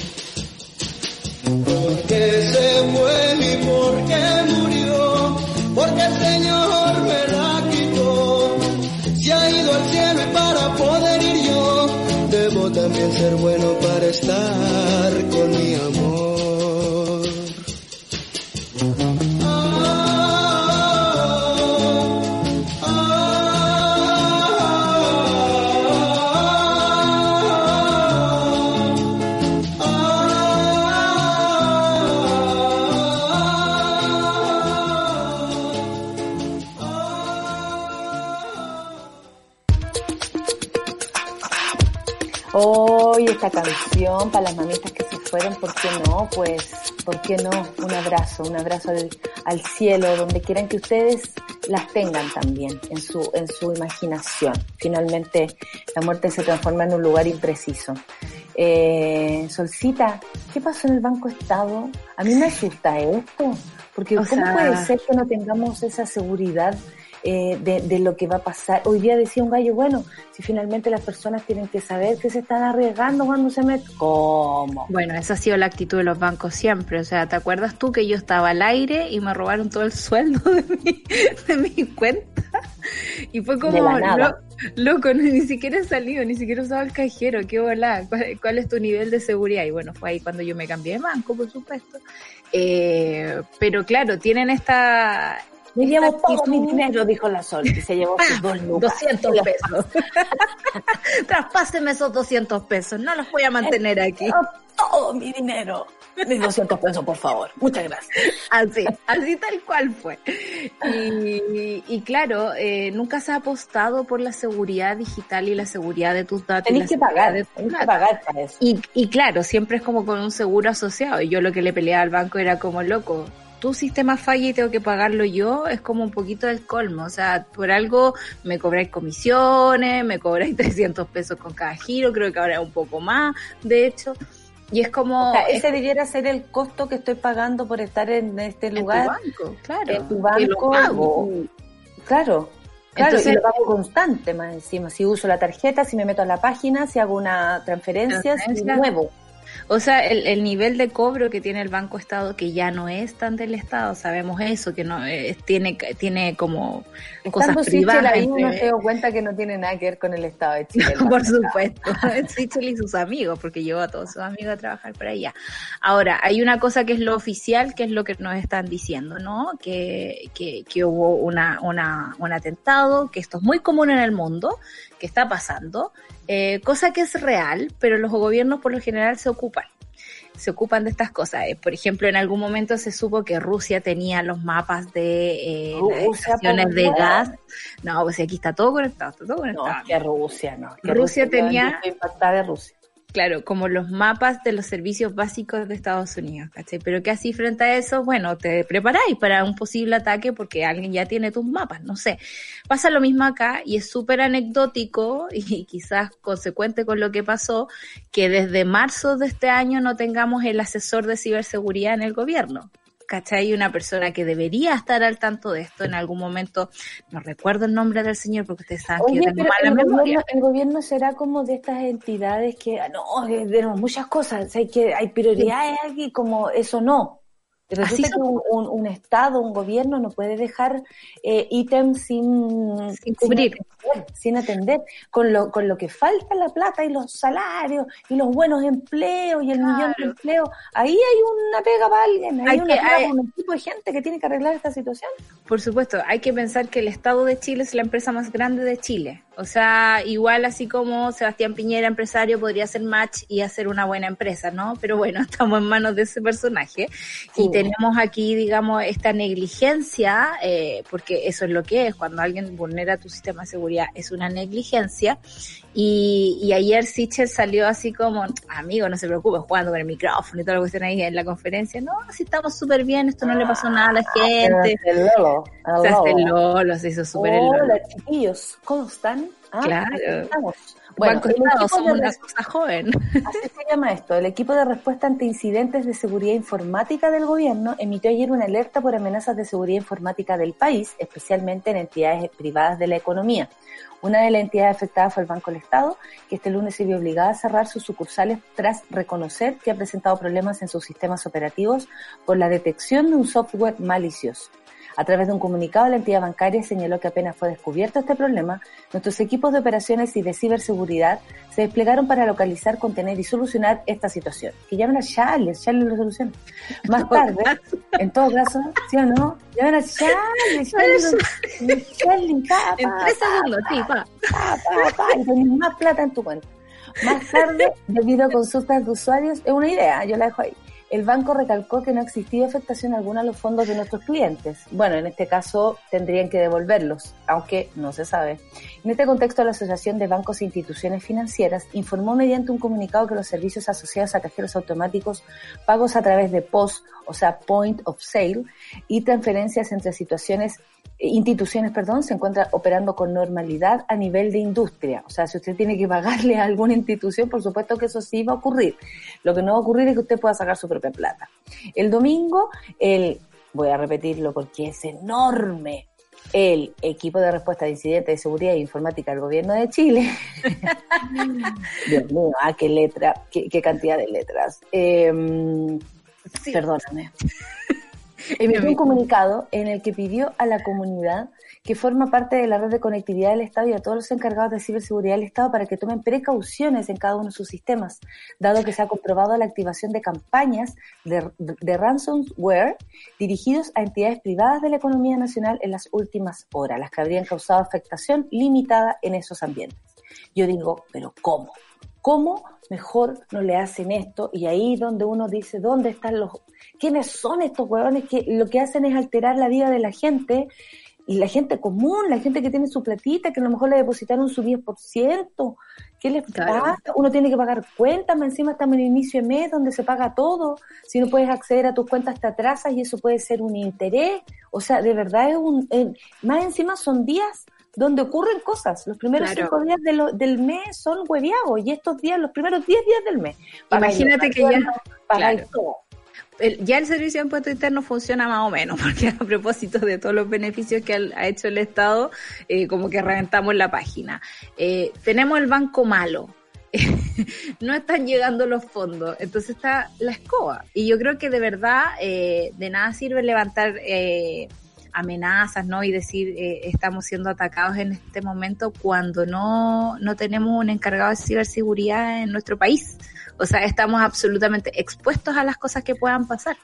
Porque se fue y porque murió, porque el Señor me la quitó. Se ha ido al cielo y para poder ir yo, también ser bueno para estar con mi amor. Hoy esta canción para las mamitas que se fueron, ¿por qué no? Pues, ¿por qué no? Un abrazo, un abrazo al, al cielo, donde quieran que ustedes las tengan también en su, en su imaginación. Finalmente, la muerte se transforma en un lugar impreciso. Eh, Solcita, ¿qué pasó en el Banco Estado? A mí me asusta esto, porque O ¿cómo sea- puede ser que no tengamos esa seguridad eh, de, de lo que va a pasar? Hoy día decía un gallo, bueno, si finalmente las personas tienen que saber que se están arriesgando cuando se meten, ¿cómo? Bueno, esa ha sido la actitud de los bancos siempre. O sea, ¿te acuerdas tú que yo estaba al aire y me robaron todo el sueldo de mi, de mi cuenta? Y fue como, lo- loco, no, ni siquiera he salido, ni siquiera he usado el cajero, qué ¿Cuál, cuál es tu nivel de seguridad? Y bueno, fue ahí cuando yo me cambié de banco, por supuesto. Eh, pero claro, tienen esta... Me llevo todo mi dinero, dijo la Sol, y se llevó sus dos lucas. 200 pesos. Traspáseme esos 200 pesos, no los voy a mantener aquí. Oh, Todo mi dinero. Mis 200 pesos, por favor. Muchas gracias. Así, así tal cual fue. Y, y claro, eh, nunca se ha apostado por la seguridad digital y la seguridad de tus datos. Tenés que pagar, de tenés que pagar para eso. Y, y claro, siempre es como con un seguro asociado. Y yo lo que le peleaba al banco era como, loco, tu sistema falla y tengo que pagarlo yo, es como un poquito del colmo. O sea, por algo me cobráis comisiones, me cobráis 300 pesos con cada giro, creo que ahora es un poco más, de hecho. Y es como... O sea, es ese debiera ser el costo que estoy pagando por estar en este en tu lugar, banco, claro. en tu lo banco. pago. y- Claro. Claro, Entonces- y lo pago constante más encima. Si uso la tarjeta, si me meto a la página, si hago una transferencia, si muevo. O sea, el, el nivel de cobro que tiene el Banco Estado, que ya no es tan del Estado, sabemos eso, que no es, tiene, tiene como cosas Estando Sichel privadas. ahí uno se dio cuenta que no tiene nada que ver con el Estado de Chile. Por supuesto, Sichel y sus amigos, porque llevó a todos sus amigos a trabajar por allá. Ahora, hay una cosa que es lo oficial, que es lo que nos están diciendo, ¿no? Que, que, que hubo una, una, un atentado, que esto es muy común en el mundo, que está pasando, eh, cosa que es real, pero los gobiernos por lo general se ocupan se ocupan de estas cosas. Eh, Por ejemplo, en algún momento se supo que Rusia tenía los mapas de eh, las estaciones por de gas. No, pues aquí está todo conectado, está todo No, conectado. que Rusia, no. que Rusia tenía- impactada de Rusia. Claro, como los mapas de los servicios básicos de Estados Unidos, ¿cachai? Pero que así frente a eso, bueno, te preparáis para un posible ataque porque alguien ya tiene tus mapas, no sé. Pasa lo mismo acá y es súper anecdótico y quizás consecuente con lo que pasó, que desde marzo de este año no tengamos el asesor de ciberseguridad en el gobierno. ¿Cachai? Una persona que debería estar al tanto de esto en algún momento, no recuerdo el nombre del señor porque ustedes saben que Oye, yo tengo mala el memoria. gobierno, el gobierno será como de estas entidades que, ah, no, que tenemos muchas cosas, hay que hay prioridades aquí, como eso no. Resulta que un, un- un Estado, un gobierno no puede dejar eh, ítems sin, Sin cubrir. atender, sin atender, con lo, con lo que falta la plata y los salarios y los buenos empleos y el millón de empleos. Ahí hay una pega para alguien, hay, Hay una que- pega hay- para un equipo de gente que tiene que arreglar esta situación. Por supuesto, hay que pensar que el Estado de Chile es la empresa más grande de Chile. O sea, igual así como Sebastián Piñera, empresario, podría hacer match y hacer una buena empresa, ¿no? Pero bueno, estamos en manos de ese personaje. Sí. Y tenemos aquí, digamos, esta negligencia, eh, porque eso es lo que es, cuando alguien vulnera tu sistema de seguridad, es una negligencia. Y, y ayer Sichel salió así como, amigo, no se preocupe, jugando con el micrófono y toda la cuestión ahí en la conferencia. No, si estamos súper bien, esto no le pasó nada a la gente. El Lolo, el Se hace el Lolo. Lolo, se hizo súper el Lolo. Hola chiquillos, ¿cómo están? Ah, Claro. Bueno, Banco el Estado, equipo somos de una cosa joven. así se llama esto. El equipo de respuesta ante incidentes de seguridad informática del gobierno emitió ayer una alerta por amenazas de seguridad informática del país, especialmente en entidades privadas de la economía. Una de las entidades afectadas fue el Banco del Estado, que este lunes se vio obligada a cerrar sus sucursales tras reconocer que ha presentado problemas en sus sistemas operativos por la detección de un software malicioso. A través de un comunicado, la entidad bancaria señaló que apenas fue descubierto este problema, nuestros equipos de operaciones y de ciberseguridad se desplegaron para localizar, contener y solucionar esta situación. Que llamen a Charles, Charles lo soluciona. Más tarde, en todo caso, ¿sí o no? Llamen a Charles, Charles, lo- Charles, pa, pa, pa, pa. pa, pa, pa, y tenés más plata en tu cuenta. Más tarde, debido a consultas de usuarios, es una idea, yo la dejo ahí. El banco recalcó que no existía afectación alguna a los fondos de nuestros clientes. Bueno, en este caso tendrían que devolverlos, aunque no se sabe. En este contexto, la Asociación de Bancos e Instituciones Financieras informó mediante un comunicado que los servicios asociados a cajeros automáticos, pagos a través de POS, o sea, Point of Sale, y transferencias entre situaciones instituciones, perdón, se encuentran operando con normalidad a nivel de industria. O sea, si usted tiene que pagarle a alguna institución, por supuesto que eso sí va a ocurrir. Lo que no va a ocurrir es que usted pueda sacar su propia plata. El domingo, el, voy a repetirlo porque es enorme, el equipo de respuesta de incidentes de seguridad e informática del gobierno de Chile. Dios mío, ah, qué letra, qué, qué cantidad de letras. Eh, Perdóname. Emitió un comunicado en el que pidió a la comunidad que forma parte de la red de conectividad del Estado y a todos los encargados de ciberseguridad del Estado para que tomen precauciones en cada uno de sus sistemas, dado que se ha comprobado la activación de campañas de, de ransomware dirigidos a entidades privadas de la economía nacional en las últimas horas, las que habrían causado afectación limitada en esos ambientes. Yo digo, pero ¿cómo? ¿Cómo mejor no le hacen esto? Y ahí donde uno dice, ¿dónde están los... ¿Quiénes son estos huevones que lo que hacen es alterar la vida de la gente? Y la gente común, la gente que tiene su platita, que a lo mejor le depositaron su 10%, ¿qué les Claro. pasa? Uno tiene que pagar cuentas, más encima estamos en el inicio de mes donde se paga todo. Si no puedes acceder a tus cuentas te atrasas y eso puede ser un interés. O sea, de verdad es un... eh, más encima son días donde ocurren cosas. Los primeros Claro. cinco días de lo- del mes son hueviados y estos días, los primeros 10 días del mes. Imagínate que ya- claro. todo. El- ya el servicio de impuesto interno funciona más o menos, porque a propósito de todos los beneficios que ha, hecho el Estado, eh, como que reventamos la página. Eh, tenemos el banco malo. no están llegando los fondos, entonces está la escoba. Y yo creo que de verdad eh, de nada sirve levantar eh, amenazas, ¿no? Y decir eh, estamos siendo atacados en este momento cuando no, no tenemos un encargado de ciberseguridad en nuestro país. O sea, estamos absolutamente expuestos a las cosas que puedan pasar.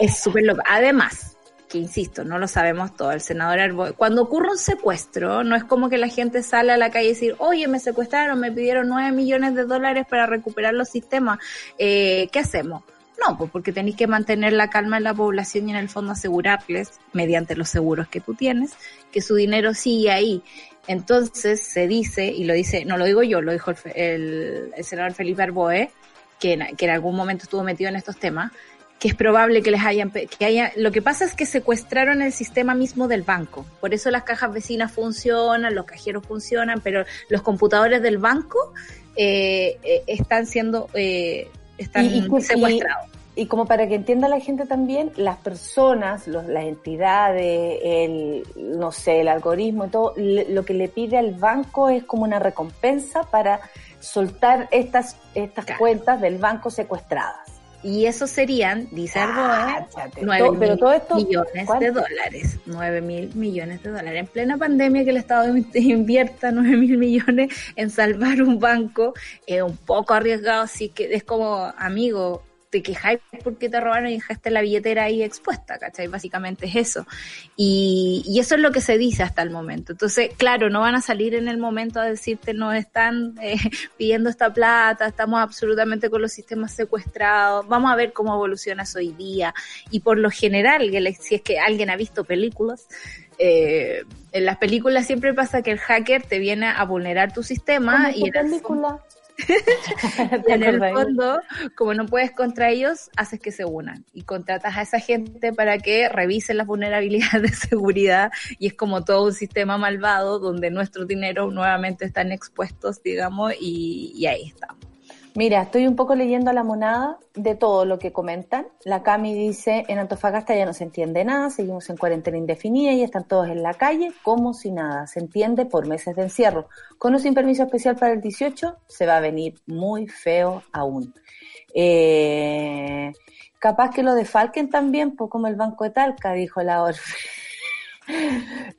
Es súper loco. Además, que insisto, no lo sabemos todo, el senador Arbo, cuando ocurre un secuestro, no es como que la gente sale a la calle y decir, oye, me secuestraron, me pidieron nueve millones de dólares para recuperar los sistemas, eh, ¿qué hacemos? No, pues porque tenéis que mantener la calma en la población y en el fondo asegurarles, mediante los seguros que tú tienes, que su dinero sigue ahí. Entonces se dice, y lo dice, no lo digo yo, lo dijo el, el- el senador Felipe Arboe, que en, que en algún momento estuvo metido en estos temas, que es probable que les hayan, que haya, lo que pasa es que secuestraron el sistema mismo del banco. Por eso las cajas vecinas funcionan, los cajeros funcionan, pero los computadores del banco eh, eh, están siendo, eh, están Y- y- secuestrados. Y como para que entienda la gente también, las personas, los, las entidades, el, no sé, el algoritmo y todo, le- lo que le pide al banco es como una recompensa para soltar estas, estas Claro. cuentas del banco secuestradas. Y eso serían, dice Cáchate. 9 Todo- pero mil todo esto, millones ¿cuánto? de dólares. 9 mil millones de dólares. En plena pandemia que el Estado invierta 9 mil millones en salvar un banco es un poco arriesgado, así que es como, amigo, te quejáis porque te robaron y dejaste la billetera ahí expuesta, ¿cachai? Básicamente es eso. Y, y eso es lo que se dice hasta el momento. Entonces, claro, no van a salir en el momento a decirte nos están eh, pidiendo esta plata, estamos absolutamente con los sistemas secuestrados, vamos a ver cómo evoluciona eso hoy día. Y por lo general, si es que alguien ha visto películas, eh, en las películas siempre pasa que el hacker te viene a vulnerar tu sistema y tu en el fondo- película. y en el fondo, como no puedes contra ellos, haces que se unan y contratas a esa gente para que revisen las vulnerabilidades de seguridad y es como todo un sistema malvado donde nuestros dineros nuevamente están expuestos, digamos, y, y ahí estamos. Mira, estoy un poco leyendo a la monada de todo lo que comentan. La Cami dice, en Antofagasta ya no se entiende nada, seguimos en cuarentena indefinida y están todos en la calle como si nada. Se entiende por meses de encierro. Con o sin permiso especial para el 18, se va a venir muy feo aún. Eh, capaz que lo defalquen también, pues como el Banco de Talca, dijo la Orfe.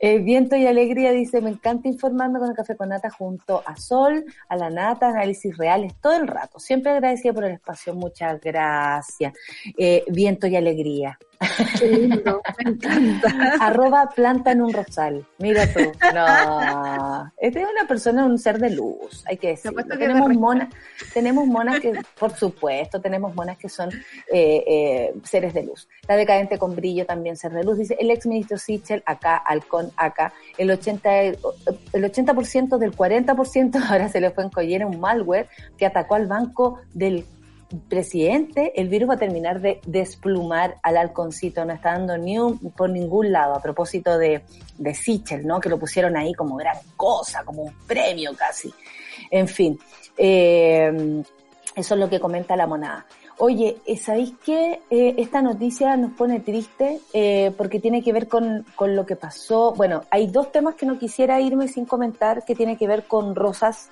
Eh, Viento y Alegría dice, me encanta informarme con el café con nata junto a Sol, a la nata, análisis reales todo el rato. Siempre agradecida por el espacio, muchas gracias. Eh, Viento y Alegría. Qué lindo, me encanta. Arroba planta en un rosal. Mira tú. No. Esta es una persona, un ser de luz, hay que decirlo. que Tenemos monas, tenemos monas que, por supuesto, tenemos monas que son eh, eh, seres de luz. La decadente con brillo también ser de luz. Dice el ex ministro Sichel, acá, Halcón, acá, el 80, el 80% del 40% ahora se le fue en collera un malware que atacó al banco del presidente, el virus va a terminar de desplumar al halconcito, no está dando ni un, por ningún lado, a propósito de, de Sichel, ¿no? Que lo pusieron ahí como gran cosa, como un premio casi. En fin, eh, eso es lo que comenta la monada. Oye, eh, ¿sabéis qué? Eh, esta noticia nos pone triste eh, porque tiene que ver con, con lo que pasó. Bueno, hay dos temas que no quisiera irme sin comentar que tiene que ver con Rosas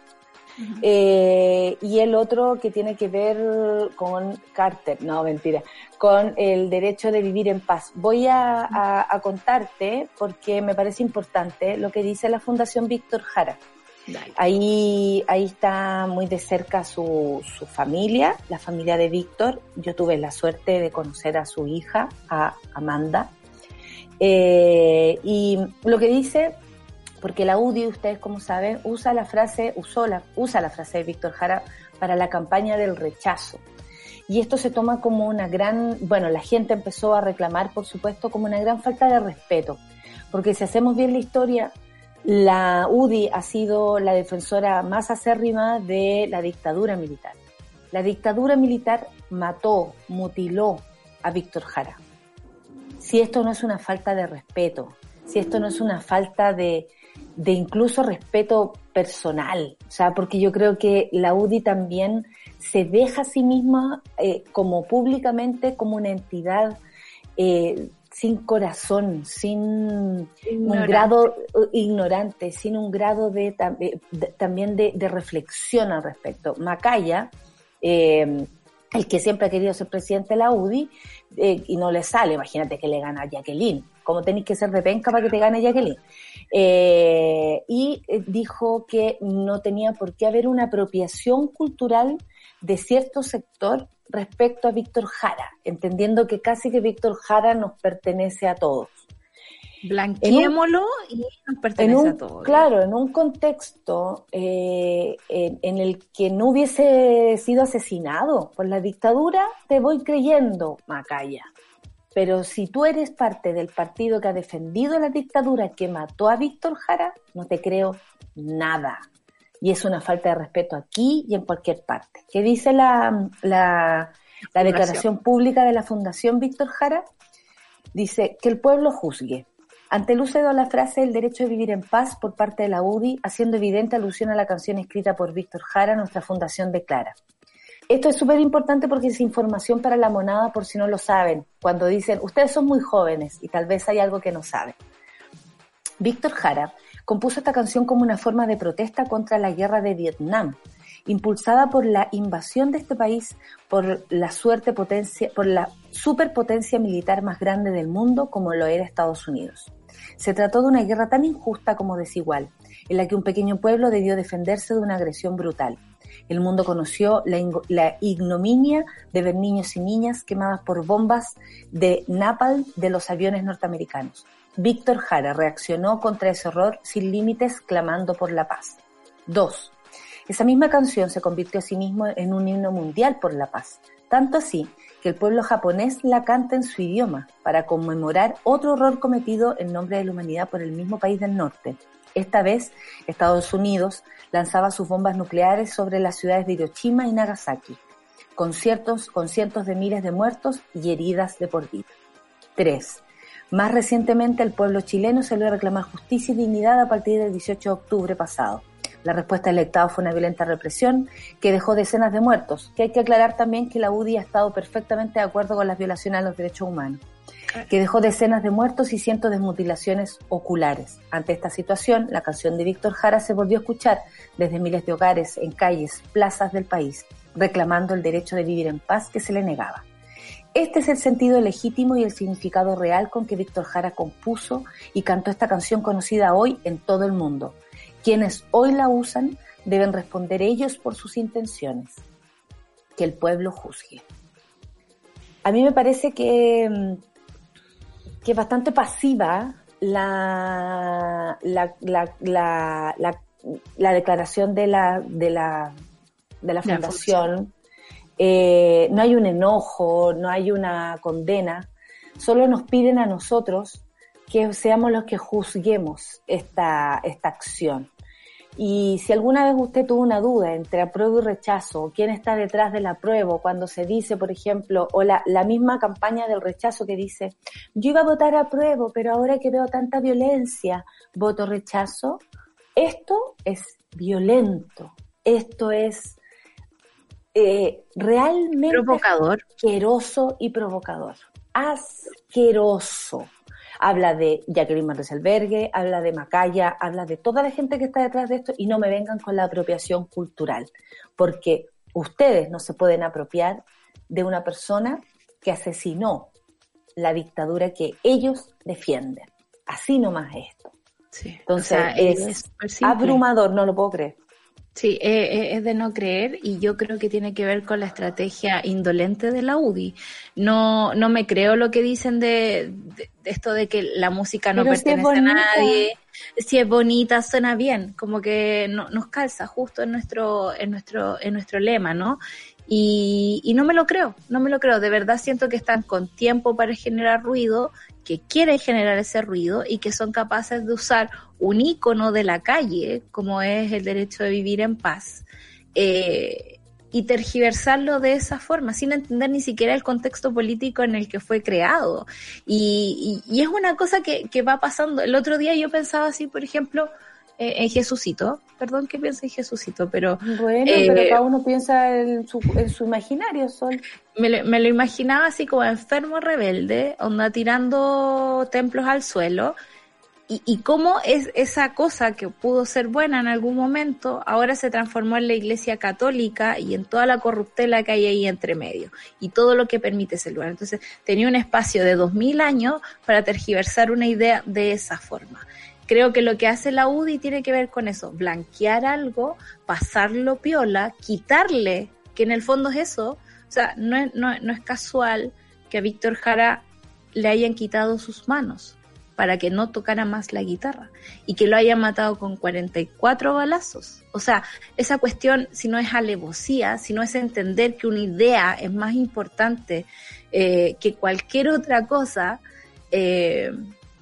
eh, y el otro que tiene que ver con Carter, no, mentira, con el derecho de vivir en paz. Voy a, a- a contarte, porque me parece importante, lo que dice la Fundación Víctor Jara. Ahí, ahí está muy de cerca su, su familia, la familia de Víctor. Yo tuve la suerte de conocer a su hija, a Amanda. Eh, y lo que dice, porque la UDI, ustedes como saben, usa la frase, usó la, usa la frase de Víctor Jara para la campaña del rechazo. Y esto se toma como una gran, bueno, la gente empezó a reclamar, por supuesto, como una gran falta de respeto. Porque si hacemos bien la historia, la UDI ha sido la defensora más acérrima de la dictadura militar. La dictadura militar mató, mutiló a Víctor Jara. Si esto no es una falta de respeto, si esto no es una falta de, de incluso respeto personal, o sea, porque yo creo que la UDI también se deja a sí misma eh, como públicamente como una entidad eh, sin corazón, sin un grado eh, ignorante, sin un grado de, de- también de, de reflexión al respecto. Macaya, eh, el que siempre ha querido ser presidente de la UDI, eh, y no le sale, imagínate que le gana a Jacqueline. ¿Cómo tenéis que ser de penca para que te gane Jacqueline? Eh, y eh, dijo que no tenía por qué haber una apropiación cultural de cierto sector respecto a Víctor Jara, entendiendo que casi que Víctor Jara nos pertenece a todos. Blanqueémoslo y nos En pertenece un, a todos. claro, en un contexto eh, en, en el que no hubiese sido asesinado por la dictadura, te voy creyendo, Macaya. Pero si tú eres parte del partido que ha defendido la dictadura que mató a Víctor Jara, no te creo nada. Y es una falta de respeto aquí y en cualquier parte. ¿Qué dice la, la, la declaración pública de la Fundación Víctor Jara? Dice que el pueblo juzgue. Ante el uso de la frase el derecho de vivir en paz por parte de la UDI, haciendo evidente alusión a la canción escrita por Víctor Jara, nuestra fundación declara. Esto es súper importante porque es información para la monada por si no lo saben. Cuando dicen, ustedes son muy jóvenes y tal vez hay algo que no saben. Víctor Jara compuso esta canción como una forma de protesta contra la guerra de Vietnam, impulsada por la invasión de este país por la suerte potencia, por la superpotencia militar más grande del mundo como lo era Estados Unidos. Se trató de una guerra tan injusta como desigual, en la que un pequeño pueblo debió defenderse de una agresión brutal. El mundo conoció la, la ignominia de ver niños y niñas quemadas por bombas de napalm de los aviones norteamericanos. Víctor Jara reaccionó contra ese horror sin límites clamando por la paz. 2. Esa misma canción se convirtió a sí mismo en un himno mundial por la paz, tanto así que el pueblo japonés la canta en su idioma para conmemorar otro horror cometido en nombre de la humanidad por el mismo país del norte. Esta vez, Estados Unidos lanzaba sus bombas nucleares sobre las ciudades de Hiroshima y Nagasaki, con, ciertos, con cientos de miles de muertos y heridas de por vida. 3. Más recientemente, el pueblo chileno salió a reclamar justicia y dignidad a partir del 18 de octubre pasado. La respuesta del Estado fue una violenta represión que dejó decenas de muertos, que hay que aclarar también que la UDI ha estado perfectamente de acuerdo con las violaciones a los derechos humanos, que dejó decenas de muertos y cientos de mutilaciones oculares. Ante esta situación, la canción de Víctor Jara se volvió a escuchar desde miles de hogares, en calles, plazas del país, reclamando el derecho de vivir en paz que se le negaba. Este es el sentido legítimo y el significado real con que Víctor Jara compuso y cantó esta canción conocida hoy en todo el mundo. Quienes hoy la usan deben responder ellos por sus intenciones. Que el pueblo juzgue. A mí me parece que, mm, que es bastante pasiva la, la, la, la, la- la declaración de la, de la, de la De la fundación. Eh, no hay un enojo, no hay una condena, solo nos piden a nosotros que seamos los que juzguemos esta, esta acción. Y si alguna vez usted tuvo una duda entre apruebo y rechazo, quién está detrás del apruebo, cuando se dice, por ejemplo, o la, la misma campaña del rechazo que dice, yo iba a votar apruebo, pero ahora que veo tanta violencia, voto rechazo, esto es violento, esto es eh, realmente Provocador. asqueroso y provocador. Asqueroso. Habla de Jacqueline Albergue, habla de Macaya, habla de toda la gente que está detrás de esto y no me vengan con la apropiación cultural, porque ustedes no se pueden apropiar de una persona que asesinó la dictadura que ellos defienden. Así nomás es esto. Sí. Entonces O sea, es, abrumador, no lo puedo creer. Sí, eh, eh, es de no creer y yo creo que tiene que ver con la estrategia indolente de la UDI. No, no me creo lo que dicen de, de- de esto de que la música no Pero si es pertenece a nadie. Si es bonita, suena bien, como que no, nos calza justo en nuestro, en nuestro, en nuestro lema, ¿no? Y, y no me lo creo, no me lo creo. De verdad siento que están con tiempo para generar ruido, que quieren generar ese ruido y que son capaces de usar un ícono de la calle, como es el derecho de vivir en paz, eh, y tergiversarlo de esa forma, sin entender ni siquiera el contexto político en el que fue creado. Y, y- es una cosa que va pasando. El otro día yo pensaba así, por ejemplo, eh, en Jesucito, perdón que piense en Jesucito, pero Bueno, Eh, pero cada uno piensa en su, en su imaginario, Sol. me lo, me lo imaginaba así como enfermo rebelde, onda tirando templos al suelo. Y, y cómo es esa cosa que pudo ser buena en algún momento, ahora se transformó en la iglesia católica y en toda la corruptela que hay ahí entre medio y todo lo que permite ese lugar. Entonces tenía un espacio de dos mil años para tergiversar una idea de esa forma. Creo que lo que hace la UDI tiene que ver con eso, blanquear algo, pasarlo piola, quitarle, que en el fondo es eso, o sea, no es, no, no es casual que a Víctor Jara le hayan quitado sus manos para que no tocara más la guitarra y que lo hayan matado con 44 balazos. O sea, esa cuestión, si no es alevosía, si no es entender que una idea es más importante eh, que cualquier otra cosa, eh,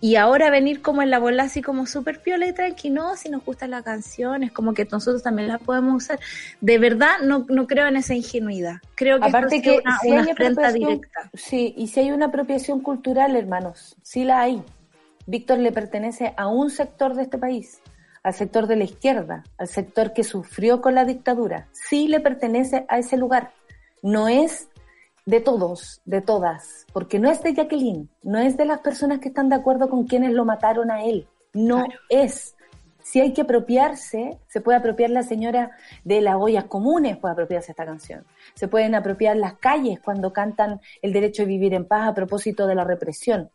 y ahora venir como en la bola así como súper piola y tranqui, no, si nos gustan las canciones, como que nosotros también las podemos usar. De verdad no, no creo en esa ingenuidad. Creo que Aparte esto que una, si una hay afrenta apropiación, directa. sí, y si hay una apropiación cultural, hermanos, sí la hay. Víctor le pertenece a un sector de este país, al sector de la izquierda, al sector que sufrió con la dictadura. Sí le pertenece a ese lugar. No es de todos, de todas, porque no es de Jacqueline, no es de las personas que están de acuerdo con quienes lo mataron a él. No Claro. es. Si hay que apropiarse, se puede apropiar la señora de las ollas comunes, puede apropiarse esta canción. Se pueden apropiar las calles cuando cantan el derecho de vivir en paz a propósito de la represión.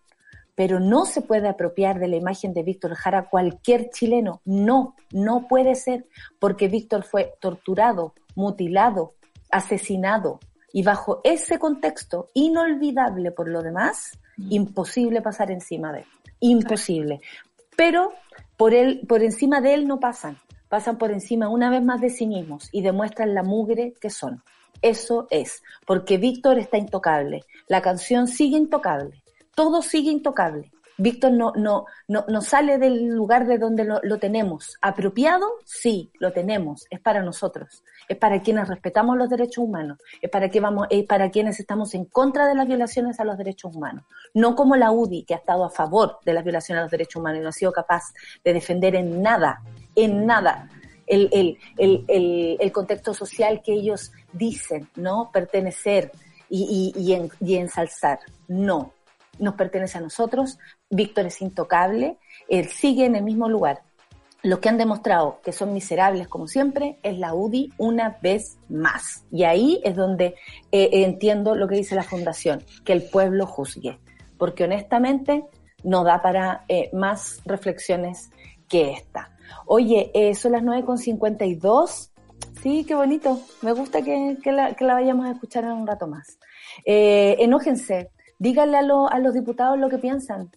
Pero no se puede apropiar de la imagen de Víctor Jara cualquier chileno. No, no puede ser, porque Víctor fue torturado, mutilado, asesinado. Y bajo ese contexto, inolvidable por lo demás, imposible pasar encima de él. Imposible. Pero por él, por encima de él no pasan. Pasan por encima una vez más de sí mismos y demuestran la mugre que son. Eso es, porque Víctor está intocable. La canción sigue intocable. Todo sigue intocable. Víctor no, no, no, no sale del lugar de donde lo, lo tenemos. ¿Apropiado? Sí, lo tenemos. Es para nosotros. Es para quienes respetamos los derechos humanos. Es para, que vamos, es para quienes estamos en contra de las violaciones a los derechos humanos. No como la UDI, que ha estado a favor de las violaciones a los derechos humanos y no ha sido capaz de defender en nada, en nada, el, el, el, el, contexto social que ellos dicen, ¿no? Pertenecer y, y, y, en, y ensalzar. No, nos pertenece a nosotros. Víctor es intocable, él sigue en el mismo lugar. los que han demostrado que son miserables como siempre es la UDI una vez más. Y ahí es donde eh, entiendo lo que dice la Fundación, que el pueblo juzgue, porque honestamente no da para eh, más reflexiones que esta. Oye, eh, son las 9.52. Sí, qué bonito. Me gusta que, la, que la vayamos a escuchar en un rato más. Eh, enójense, díganle a, a los diputados lo que piensan.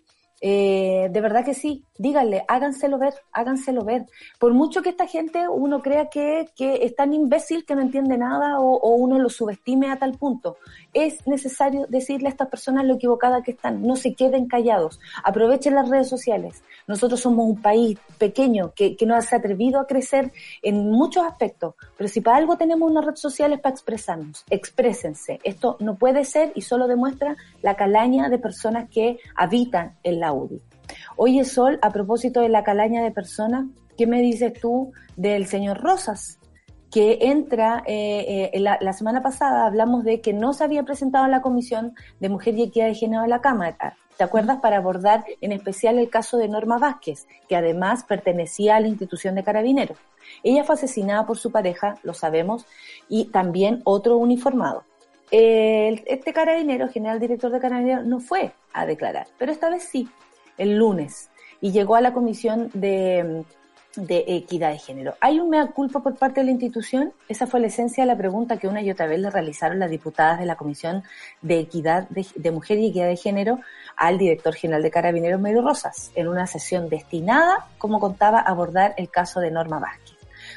Eh, de verdad que sí, díganle, háganselo ver, háganselo ver. Por mucho que esta gente uno crea que, que es tan imbécil que no entiende nada o, uno lo subestime a tal punto, es necesario decirle a estas personas lo equivocada que están. No se queden callados, aprovechen las redes sociales. Nosotros somos un país pequeño que, que no se ha atrevido a crecer en muchos aspectos, pero si para algo tenemos una red social es para expresarnos. Exprésense. Esto no puede ser y solo demuestra la calaña de personas que habitan en la UDI. Oye, Sol, a propósito de la calaña de personas, ¿qué me dices tú del señor Rosas? que entra, eh, eh, la, la semana pasada hablamos de que no se había presentado en la Comisión de Mujer y Equidad de Género de la Cámara. ¿Te acuerdas? Para abordar en especial el caso de Norma Vázquez, que además pertenecía a la institución de carabineros. Ella fue asesinada por su pareja, lo sabemos, y también otro uniformado. Este carabinero, general director de carabineros, no fue a declarar, pero esta vez sí, el lunes, y llegó a la Comisión de equidad de género. ¿Hay un mea culpa por parte de la institución? Esa fue la esencia de la pregunta que una y otra vez le realizaron las diputadas de la Comisión de Equidad de, de Mujer y Equidad de Género al director general de Carabineros, Medio Rosas, en una sesión destinada, como contaba, a abordar el caso de Norma Vázquez.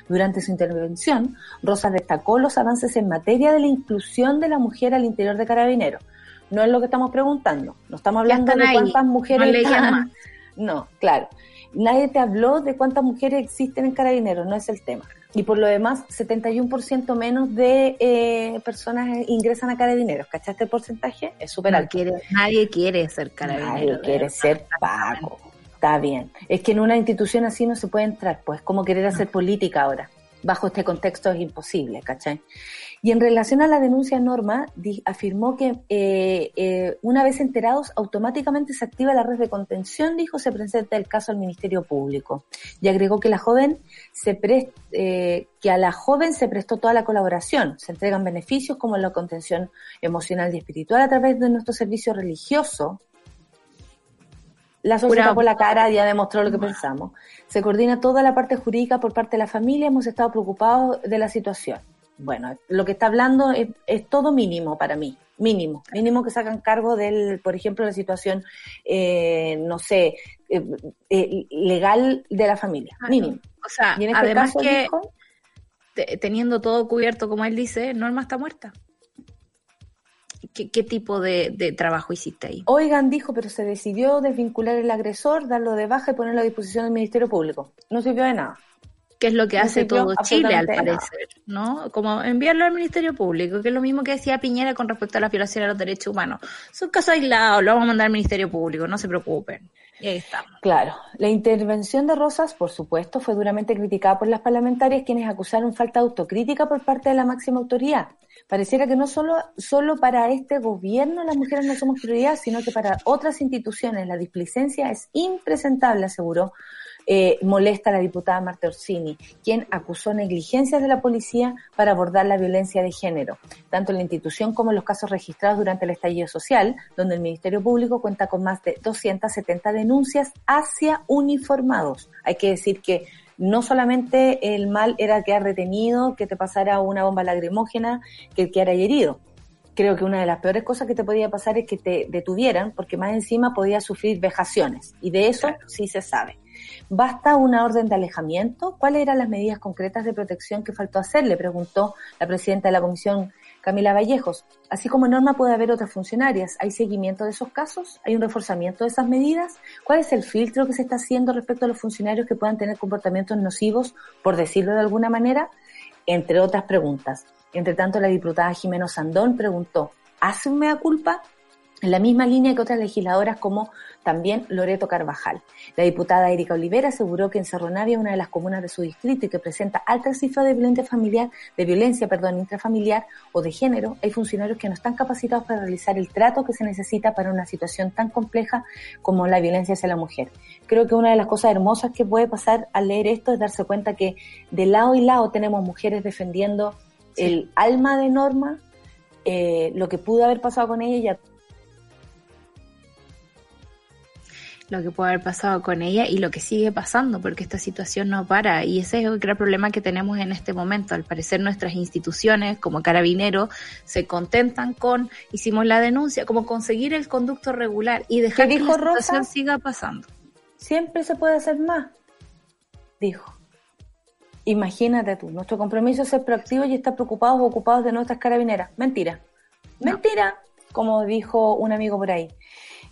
Durante su intervención, Rosas destacó los avances en materia de la inclusión de la mujer al interior de Carabineros. No es lo que estamos preguntando, no estamos hablando de ahí, cuántas mujeres no están- más. no, claro. Nadie te habló de cuántas mujeres existen en Carabineros, no es el tema. Y por lo demás, 71% menos de eh, personas ingresan a Carabineros. ¿Cachaste el porcentaje? Es súper No alto. quiere, nadie quiere ser carabinero. Nadie quiere ser Paco. Está bien. Es que en una institución así no se puede entrar, pues como querer hacer política ahora. Bajo este contexto es imposible, ¿cachai? Y en relación a la denuncia Norma, afirmó que eh, eh, una vez enterados, automáticamente se activa la red de contención, dijo, se presenta el caso al Ministerio Público. Y agregó que la joven se pres- eh, que a la joven se prestó toda la colaboración, se entregan beneficios como la contención emocional y espiritual a través de nuestro servicio religioso, la Pura- por la cara ya demostró lo que pensamos. Se coordina toda la parte jurídica por parte de la familia. Hemos estado preocupados de la situación. Bueno, lo que está hablando es, es todo mínimo para mí. Mínimo. Mínimo que sacan cargo del, por ejemplo, la situación, eh, no sé, eh, eh, legal de la familia. Ah, Mínimo. O sea, Y en este además caso que dijo, teniendo todo cubierto, como él dice, Norma está muerta. ¿Qué, qué tipo de, de trabajo hiciste ahí? Oigan, dijo, pero se decidió desvincular el agresor, darlo de baja y ponerlo a disposición del Ministerio Público. No sirvió de nada. Que es lo que No hace todo Chile, al nada. parecer, ¿no? Como enviarlo al Ministerio Público, que es lo mismo que decía Piñera con respecto a la violación a los derechos humanos. Son casos aislados, lo vamos a mandar al Ministerio Público, no se preocupen. Y. Claro, la intervención de Rosas, por supuesto, fue duramente criticada por las parlamentarias quienes acusaron falta de autocrítica por parte de la máxima autoridad. Pareciera que no solo, solo para este gobierno las mujeres no somos prioridad, sino que para otras instituciones la displicencia es impresentable, aseguró. Eh, molesta a la diputada Marta Orsini, quien acusó negligencias de la policía para abordar la violencia de género, tanto en la institución como en los casos registrados durante el estallido social, donde el Ministerio Público cuenta con más de 270 denuncias hacia uniformados. Hay que decir que no solamente el mal era quedar detenido, que te pasara una bomba lacrimógena, que quedara herido. Creo que una de las peores cosas que te podía pasar es que te detuvieran, porque más encima podías sufrir vejaciones, y de eso sí se sabe. ¿Basta una orden de alejamiento? ¿Cuáles eran las medidas concretas de protección que faltó hacer? Le preguntó la presidenta de la comisión, Camila Vallejos. Así como norma puede haber otras funcionarias. ¿Hay seguimiento de esos casos? ¿Hay un reforzamiento de esas medidas? ¿Cuál es el filtro que se está haciendo respecto a los funcionarios que puedan tener comportamientos nocivos, por decirlo de alguna manera? Entre otras preguntas. Entre tanto, la diputada Jimeno Sandón preguntó, ¿hace un mea culpa? En la misma línea que otras legisladoras como también Loreto Carvajal. La diputada Erika Olivera aseguró que en Cerro Navia, una de las comunas de su distrito y que presenta altas cifras de violencia familiar, de violencia, perdón, intrafamiliar o de género, hay funcionarios que no están capacitados para realizar el trato que se necesita para una situación tan compleja como la violencia hacia la mujer. Creo que una de las cosas hermosas que puede pasar al leer esto es darse cuenta que de lado y lado tenemos mujeres defendiendo el alma de Norma, eh, lo que pudo haber pasado con ella y a lo que puede haber pasado con ella y lo que sigue pasando, porque esta situación no para. Y ese es el gran problema que tenemos en este momento. Al parecer nuestras instituciones, como carabineros, se contentan con, hicimos la denuncia, como conseguir el conducto regular y dejar ¿Qué que dijo la situación Rosa? siga pasando. Siempre se puede hacer más, dijo. Imagínate tú, nuestro compromiso es ser proactivos y estar preocupados o ocupados de nuestras carabineras. Mentira. No. Mentira, como dijo un amigo por ahí.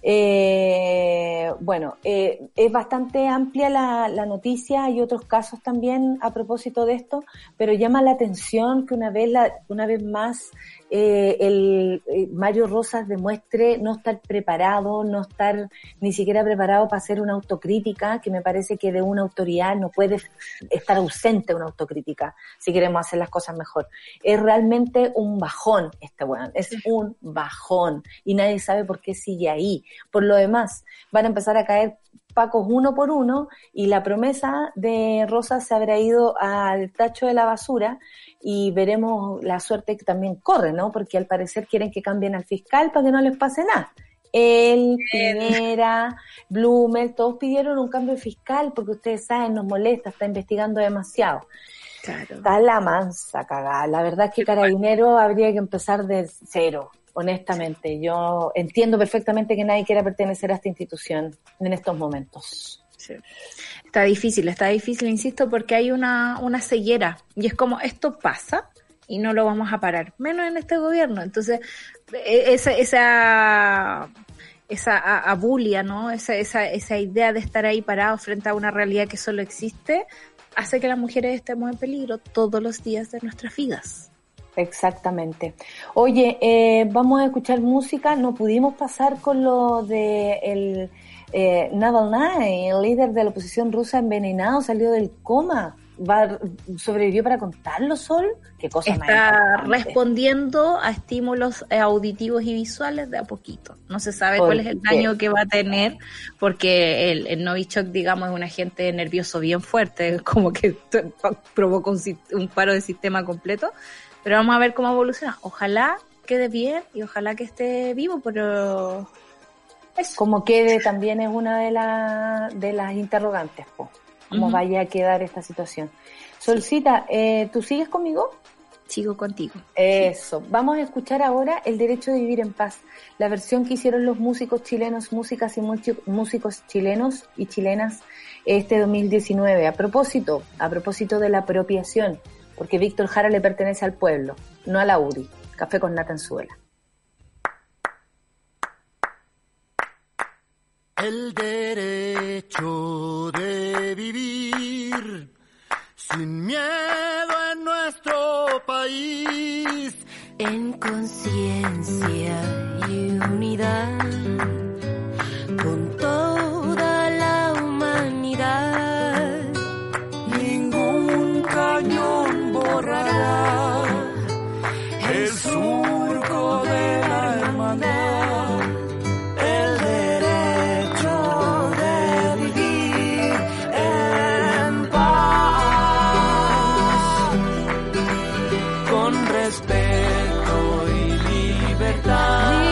Eh, bueno, eh, es bastante amplia la, la noticia, hay otros casos también a propósito de esto, pero llama la atención que una vez, la, una vez más eh, el eh, Mario Rosas demuestre no estar preparado, no estar ni siquiera preparado para hacer una autocrítica, que me parece que de una autoridad no puede estar ausente una autocrítica si queremos hacer las cosas mejor. Es realmente un bajón este weón, es un bajón y nadie sabe por qué sigue ahí. Por lo demás, van a empezar a caer pacos uno por uno y la promesa de Rosas se habrá ido al tacho de la basura y veremos la suerte que también corre, ¿no? Porque al parecer quieren que cambien al fiscal para que no les pase nada. Él, Piñera, Blumel, todos pidieron un cambio fiscal porque ustedes saben, nos molesta, está investigando demasiado. Claro. Está la mansa cagada. La verdad es que Carabinero habría que empezar de cero, honestamente. Yo entiendo perfectamente que nadie quiera pertenecer a esta institución en estos momentos. Está difícil, está difícil, insisto, porque hay una, una ceguera. Y es como, esto pasa y no lo vamos a parar, menos en este gobierno. Entonces, e- esa, esa, esa abulia, ¿no? Esa, esa, esa idea de estar ahí parado frente a una realidad que solo existe, hace que las mujeres estemos en peligro todos los días de nuestras vidas. Exactamente. Oye, eh, vamos a escuchar música. No pudimos pasar con lo de el eh, Navalny, el líder de la oposición rusa envenenado, salió del coma. Va, ¿Sobrevivió para contarlo, Sol? Qué cosa más Está respondiendo a estímulos eh, auditivos y visuales de a poquito. No se sabe cuál es el daño que va a tener, porque el, el Novichok, digamos, es un agente nervioso bien fuerte, como que provoca un, un paro de sistema completo. Pero vamos a ver cómo evoluciona. Ojalá quede bien y ojalá que esté vivo, pero Como quede también es una de, la- de las interrogantes, po. cómo vaya a quedar esta situación. Solcita, eh, ¿tú sigues conmigo? Sigo contigo. Eso. Vamos a escuchar ahora El Derecho de Vivir en Paz, la versión que hicieron los músicos chilenos, músicas y músicos chilenos y chilenas este 2019. A propósito, a propósito de la apropiación, porque Víctor Jara le pertenece al pueblo, no a la UDI. Café con nata en suela. El derecho de vivir sin miedo en nuestro país. en conciencia y unidad con toda la humanidad. Ningún cañón borrará el surco respeto y libertad.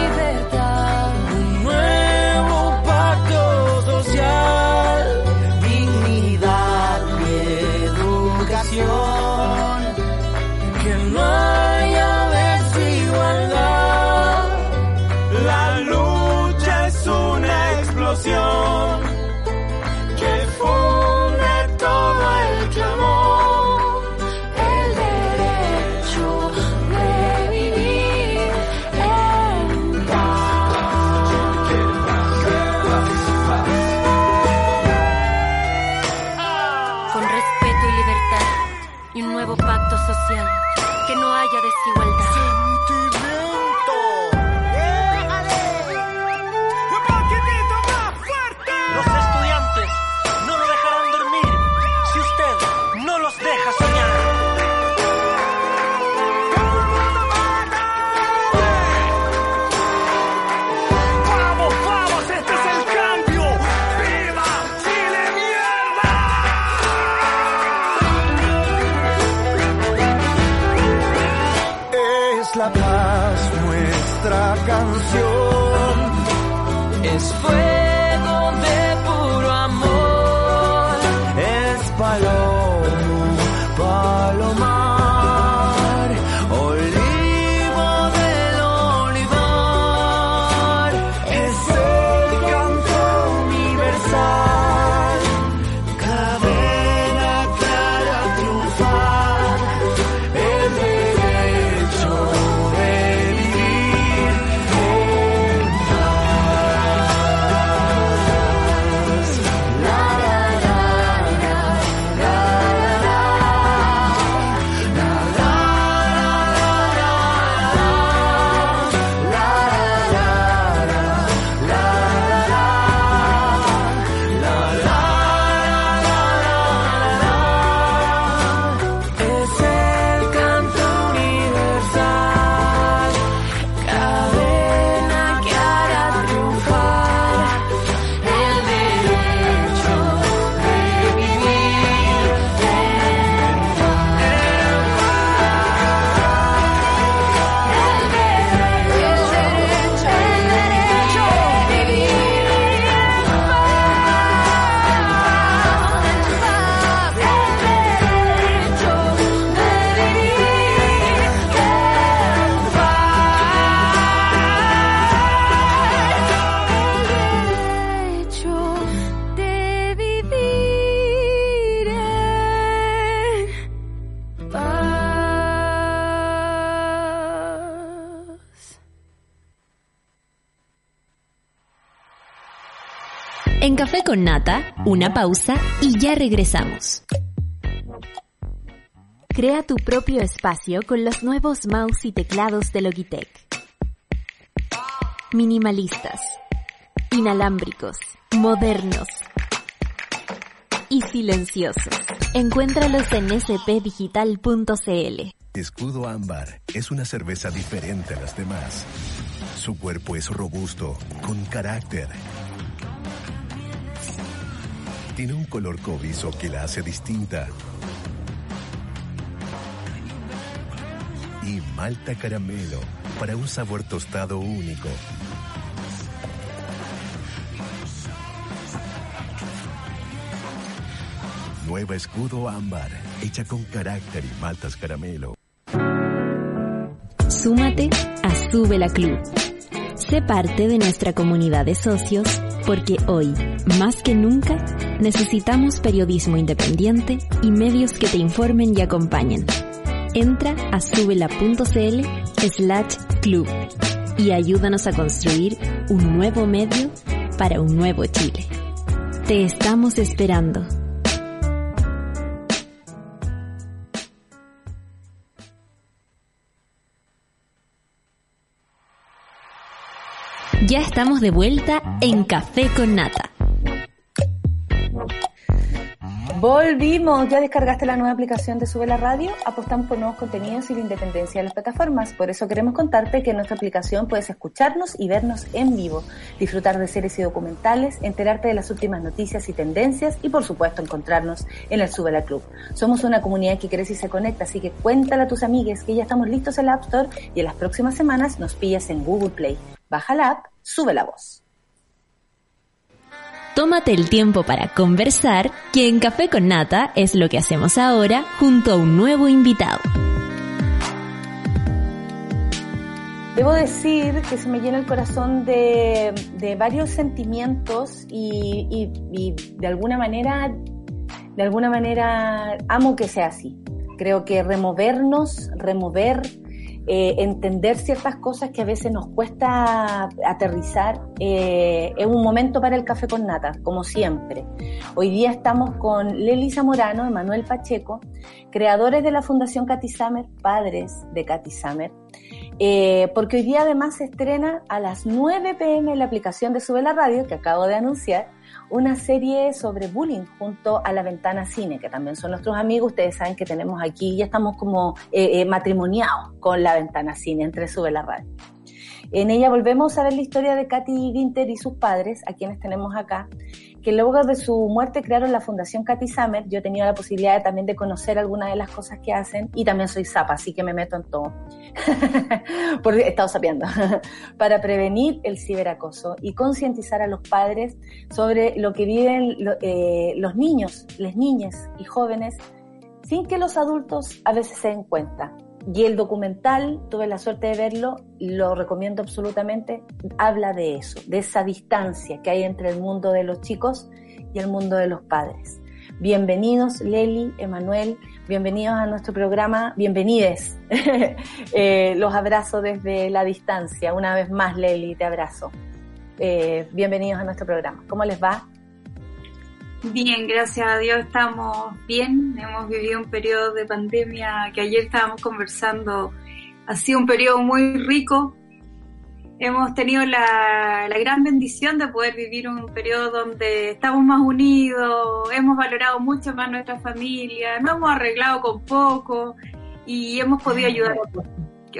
En Café con Nata, una pausa y ya regresamos. Crea tu propio espacio con los nuevos mouse y teclados de Logitech. Minimalistas, inalámbricos, modernos y silenciosos. Encuéntralos en spdigital.cl. Escudo Ámbar es una cerveza diferente a las demás. Su cuerpo es robusto, con carácter. Tiene un color cobrizo que la hace distinta. Y malta caramelo para un sabor tostado único. Nueva Escudo Ámbar, hecha con carácter y maltas caramelo. Súmate a Sube la Club. Sé parte de nuestra comunidad de socios porque hoy, más que nunca, necesitamos periodismo independiente y medios que te informen y acompañen. Entra a subela.cl slash club y ayúdanos a construir un nuevo medio para un nuevo Chile. Te estamos esperando. Ya estamos de vuelta en Café con Nata. Volvimos, ya descargaste la nueva aplicación de Sube la Radio, apostamos por nuevos contenidos y la independencia de las plataformas. Por eso queremos contarte que en nuestra aplicación puedes escucharnos y vernos en vivo, disfrutar de series y documentales, enterarte de las últimas noticias y tendencias y por supuesto encontrarnos en el Sube la Club. Somos una comunidad que crece y se conecta, así que cuéntale a tus amigues que ya estamos listos en la App Store y en las próximas semanas nos pillas en Google Play. Baja la app, sube la voz. Tómate el tiempo para conversar, que en Café con Nata es lo que hacemos ahora junto a un nuevo invitado. Debo decir que se me llena el corazón de, varios sentimientos y, y- y de alguna manera, de alguna manera amo que sea así. Creo que removernos, remover, eh, entender ciertas cosas que a veces nos cuesta aterrizar, eh, es un momento para el café con nata, como siempre. Hoy día estamos con Leli Zamorano, Emanuel Pacheco, creadores de la Fundación Katy Summer, padres de Katy Summer, eh, porque hoy día además se estrena a las 9 pm la aplicación de Sube la Radio, que acabo de anunciar, una serie sobre bullying junto a La Ventana Cine, que también son nuestros amigos. Ustedes saben que tenemos aquí, ya estamos como eh, eh, matrimoniados con La Ventana Cine entre Sube la Radio. En ella volvemos a ver la historia de Katy Ginter y sus padres, a quienes tenemos acá, que luego de su muerte crearon la Fundación Katy Summer. Yo he tenido la posibilidad también de conocer algunas de las cosas que hacen y también soy zapa, así que me meto en todo. Porque he estado sapeando. Para prevenir el ciberacoso y concientizar a los padres sobre lo que viven eh, los niños, las niñas y jóvenes sin que los adultos a veces se den cuenta. Y el documental, tuve la suerte de verlo, lo recomiendo absolutamente, habla de eso, de esa distancia que hay entre el mundo de los chicos y el mundo de los padres. Bienvenidos, Leli, Emanuel, bienvenidos a nuestro programa, bienvenides. Eh, los abrazo desde la distancia. Una vez más, Leli, te abrazo. Eh, bienvenidos a nuestro programa. ¿Cómo les va? Bien, gracias a Dios estamos bien. Hemos vivido un periodo de pandemia que ayer estábamos conversando. Ha sido un periodo muy rico. Hemos tenido la, la gran bendición de poder vivir un periodo donde estamos más unidos, hemos valorado mucho más nuestra familia, nos hemos arreglado con poco y hemos podido ayudar a todos.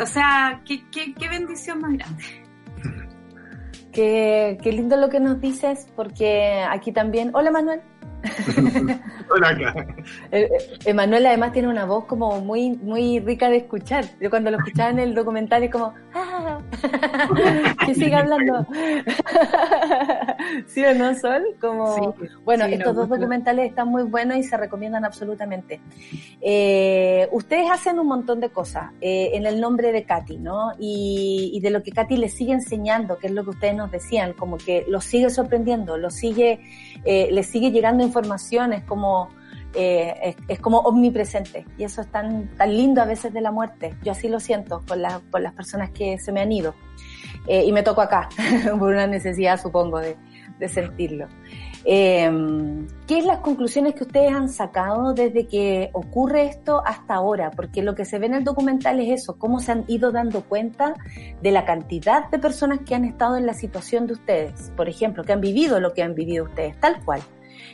O sea, qué, qué, qué bendición más grande. Qué, qué lindo lo que nos dices, porque aquí también. Hola, Manuel. Hola. Eh, eh, Emanuel además tiene una voz como muy muy rica de escuchar. Yo cuando lo escuchaba en el documental es como, "Ah, que siga hablando. ¿Sí o no, Sol? Como, Sí, bueno, sí, estos dos documentales están muy buenos y se recomiendan absolutamente. Eh, ustedes hacen un montón de cosas eh, en el nombre de Katy, ¿no? Y, y de lo que Katy les sigue enseñando, que es lo que ustedes nos decían, como que los sigue sorprendiendo, los sigue, eh, les sigue llegando información, es como, eh, es, es como omnipresente. Y eso es tan, tan lindo a veces de la muerte. Yo así lo siento con, la- con las personas que se me han ido. Eh, y me toco acá, por una necesidad, supongo, de, de sentirlo. Eh, ¿Qué es las conclusiones que ustedes han sacado desde que ocurre esto hasta ahora? Porque lo que se ve en el documental es eso, cómo se han ido dando cuenta de la cantidad de personas que han estado en la situación de ustedes, por ejemplo, que han vivido lo que han vivido ustedes, tal cual.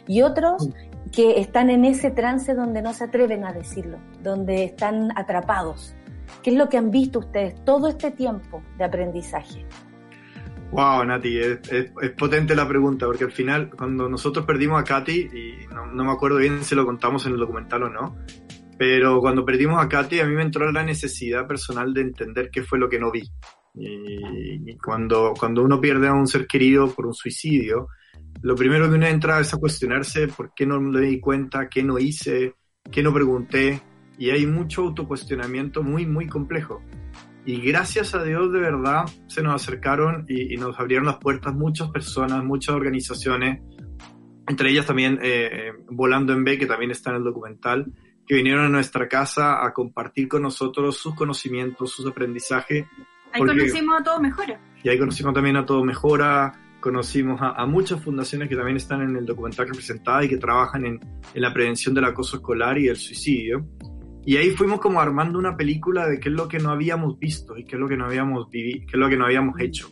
Y otros que están en ese trance donde no se atreven a decirlo, donde están atrapados. ¿Qué es lo que han visto ustedes todo este tiempo de aprendizaje? Wow, Nati, es, potente la pregunta, porque al final, cuando nosotros perdimos a Katy, y no, me acuerdo bien si lo contamos en el documental o no, pero cuando perdimos a Katy, a mí me entró la necesidad personal de entender qué fue lo que no vi. Y, y cuando, cuando uno pierde a un ser querido por un suicidio, lo primero que uno entra es a cuestionarse por qué no me di cuenta, qué no hice, qué no pregunté, y hay mucho autocuestionamiento muy, muy complejo. Y gracias a Dios, de verdad, se nos acercaron y, y nos abrieron las puertas muchas personas, muchas organizaciones, entre ellas también eh, eh, Volando en B, que también está en el documental, que vinieron a nuestra casa a compartir con nosotros sus conocimientos, sus aprendizajes. Ahí Porque- conocimos a todos mejores. Y ahí conocimos también a Todo Mejora, conocimos a, a muchas fundaciones que también están en el documental representadas y que trabajan en, en la prevención del acoso escolar y el suicidio. Y ahí fuimos como armando una película de qué es lo que no habíamos visto y qué es lo que no habíamos vivido, qué es lo que no habíamos hecho.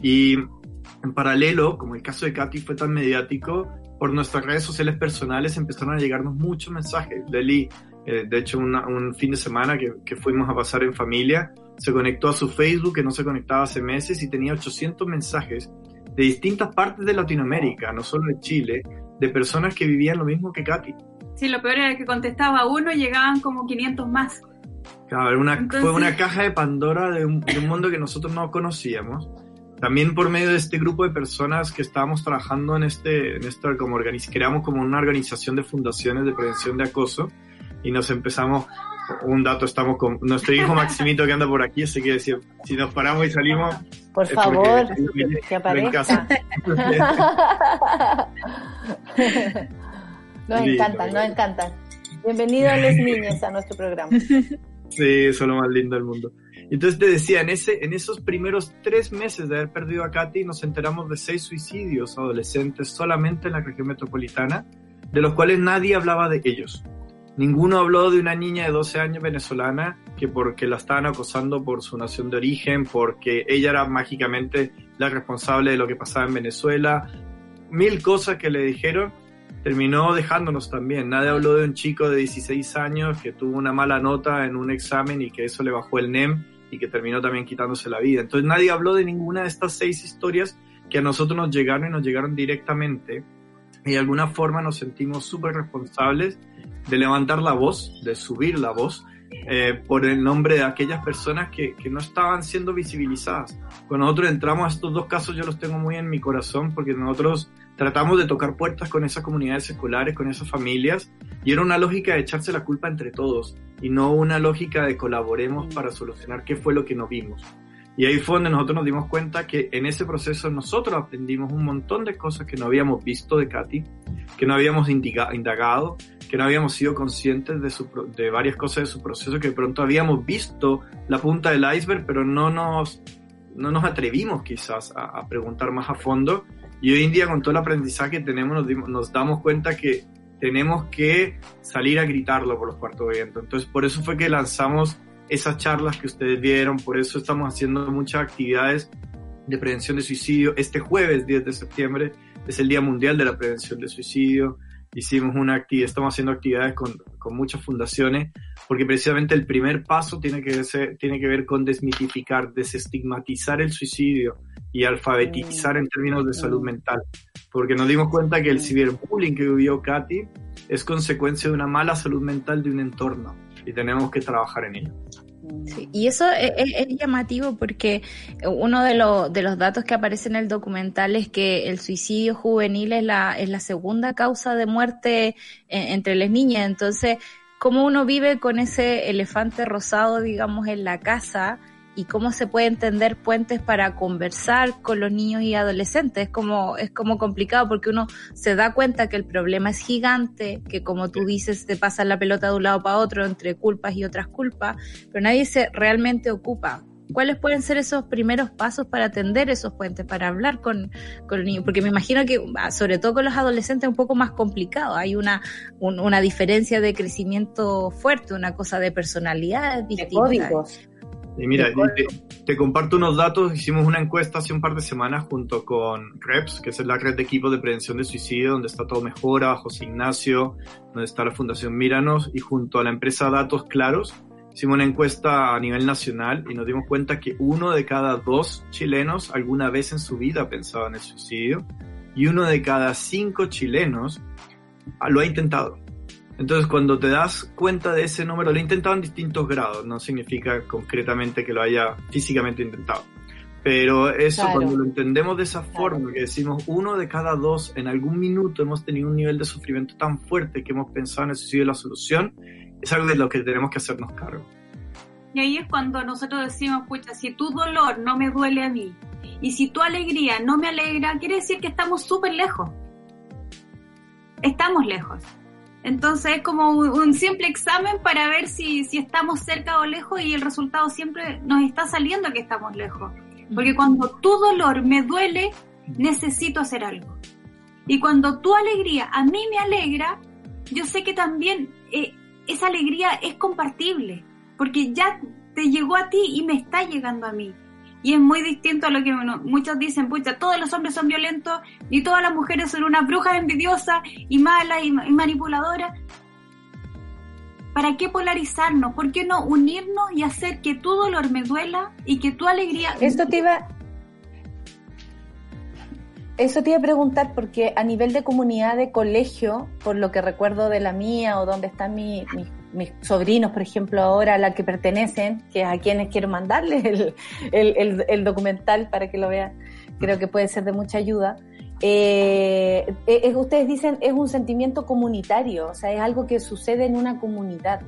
Y en paralelo, como el caso de Katy fue tan mediático, por nuestras redes sociales personales empezaron a llegarnos muchos mensajes. Leli, eh, de hecho, un fin de semana que, que fuimos a pasar en familia, se conectó a su Facebook, que no se conectaba hace meses, y tenía 800 mensajes de distintas partes de Latinoamérica, no solo de Chile, de personas que vivían lo mismo que Katy. Sí, lo peor era que contestaba uno y llegaban como 500 más. Claro, una, Entonces- fue una caja de Pandora de un, de un mundo que nosotros no conocíamos. También por medio de este grupo de personas que estábamos trabajando en este, en esta, como organiz, creamos como una organización de fundaciones de prevención de acoso y nos empezamos, un dato, estamos con nuestro hijo Maximito que anda por aquí, así que si, si nos paramos y salimos, Por favor, que viene en casa. aparezca. nos Lindo, encantan, nos lindo. encantan. Bienvenidos los niños a nuestro programa. Sí, eso es lo más lindo del mundo. Entonces te decía, en, ese, en esos primeros tres meses de haber perdido a Katy, nos enteramos de seis suicidios adolescentes solamente en la región metropolitana, de los cuales nadie hablaba de ellos. Ninguno habló de una niña de 12 años venezolana que porque la estaban acosando por su nación de origen, porque ella era mágicamente la responsable de lo que pasaba en Venezuela, mil cosas que le dijeron, terminó dejándonos también. Nadie habló de un chico de 16 años que tuvo una mala nota en un examen y que eso le bajó el NEM y que terminó también quitándose la vida. Entonces nadie habló de ninguna de estas seis historias que a nosotros nos llegaron y nos llegaron directamente y de alguna forma nos sentimos súper responsables de levantar la voz, de subir la voz eh, por el nombre de aquellas personas que, que, no estaban siendo visibilizadas. Cuando nosotros entramos a estos dos casos yo los tengo muy en mi corazón porque nosotros tratamos de tocar puertas con esas comunidades escolares, con esas familias y era una lógica de echarse la culpa entre todos y no una lógica de colaboremos para solucionar qué fue lo que no vimos. Y ahí fue donde nosotros nos dimos cuenta que en ese proceso nosotros aprendimos un montón de cosas que no habíamos visto de Katy, que no habíamos indagado, que no habíamos sido conscientes de, varias cosas de su proceso, que de pronto habíamos visto la punta del iceberg, pero no nos, no nos atrevimos quizás a preguntar más a fondo. Y hoy en día con todo el aprendizaje que tenemos nos, dimos, nos damos cuenta que tenemos que salir a gritarlo por los cuartos de viento. Entonces por eso fue que lanzamos esas charlas que ustedes vieron, por eso estamos haciendo muchas actividades de prevención de suicidio. Este jueves 10 de septiembre es el Día Mundial de la Prevención de Suicidio. Hicimos una actividad, estamos haciendo actividades con, con muchas fundaciones, porque precisamente el primer paso tiene que, ser, tiene que ver con desmitificar, desestigmatizar el suicidio y alfabetizar en términos de salud mental. Porque nos dimos cuenta que el ciberbullying que vivió Katy es consecuencia de una mala salud mental de un entorno y tenemos que trabajar en ello. Sí, y eso es, es, llamativo porque uno de, lo, de los datos que aparece en el documental es que el suicidio juvenil es la, es la segunda causa de muerte en, entre las niñas. Entonces, ¿cómo uno vive con ese elefante rosado, digamos, en la casa? Y cómo se puede entender puentes para conversar con los niños y adolescentes. Es como, es como complicado porque uno se da cuenta que el problema es gigante, que como tú dices, te pasa la pelota de un lado para otro entre culpas y otras culpas, pero nadie se realmente ocupa. ¿Cuáles pueden ser esos primeros pasos para atender esos puentes, para hablar con, con los niños? Porque me imagino que, sobre todo con los adolescentes, es un poco más complicado. Hay una, un, una diferencia de crecimiento fuerte, una cosa de personalidades distintas. Y mira, te, te, comparto unos datos. Hicimos una encuesta hace un par de semanas junto con REPS, que es la red de equipos de prevención de suicidio, donde está todo Mejora, José Ignacio, donde está la Fundación Míranos, y junto a la empresa Datos Claros, hicimos una encuesta a nivel nacional y nos dimos cuenta que uno de cada dos chilenos alguna vez en su vida pensaba en el suicidio, y uno de cada cinco chilenos lo ha intentado. Entonces, cuando te das cuenta de ese número, lo he intentado en distintos grados, no significa concretamente que lo haya físicamente intentado. Pero eso, claro. cuando lo entendemos de esa forma, claro. que decimos uno de cada dos en algún minuto hemos tenido un nivel de sufrimiento tan fuerte que hemos pensado en el suicidio y la solución, es algo de lo que tenemos que hacernos cargo. Y ahí es cuando nosotros decimos, pucha, si tu dolor no me duele a mí y si tu alegría no me alegra, quiere decir que estamos súper lejos. Estamos lejos. Entonces es como un, un, simple examen para ver si, si estamos cerca o lejos y el resultado siempre nos está saliendo que estamos lejos. Porque cuando tu dolor me duele, necesito hacer algo. Y cuando tu alegría a mí me alegra, yo sé que también eh, esa alegría es compartible. Porque ya te llegó a ti y me está llegando a mí. Y es muy distinto a lo que bueno, muchos dicen, pucha, todos los hombres son violentos y todas las mujeres son unas brujas envidiosas y malas y, y manipuladoras. ¿Para qué polarizarnos? ¿Por qué no unirnos y hacer que tu dolor me duela y que tu alegría... Esto te iba... Eso te iba a preguntar porque a nivel de comunidad de colegio, por lo que recuerdo de la mía o donde están mi, mis, mis sobrinos, por ejemplo, ahora a la que pertenecen, que a quienes quiero mandarles el, el, el, documental para que lo vean, creo que puede ser de mucha ayuda. Eh, eh, ustedes dicen es un sentimiento comunitario, o sea, es algo que sucede en una comunidad.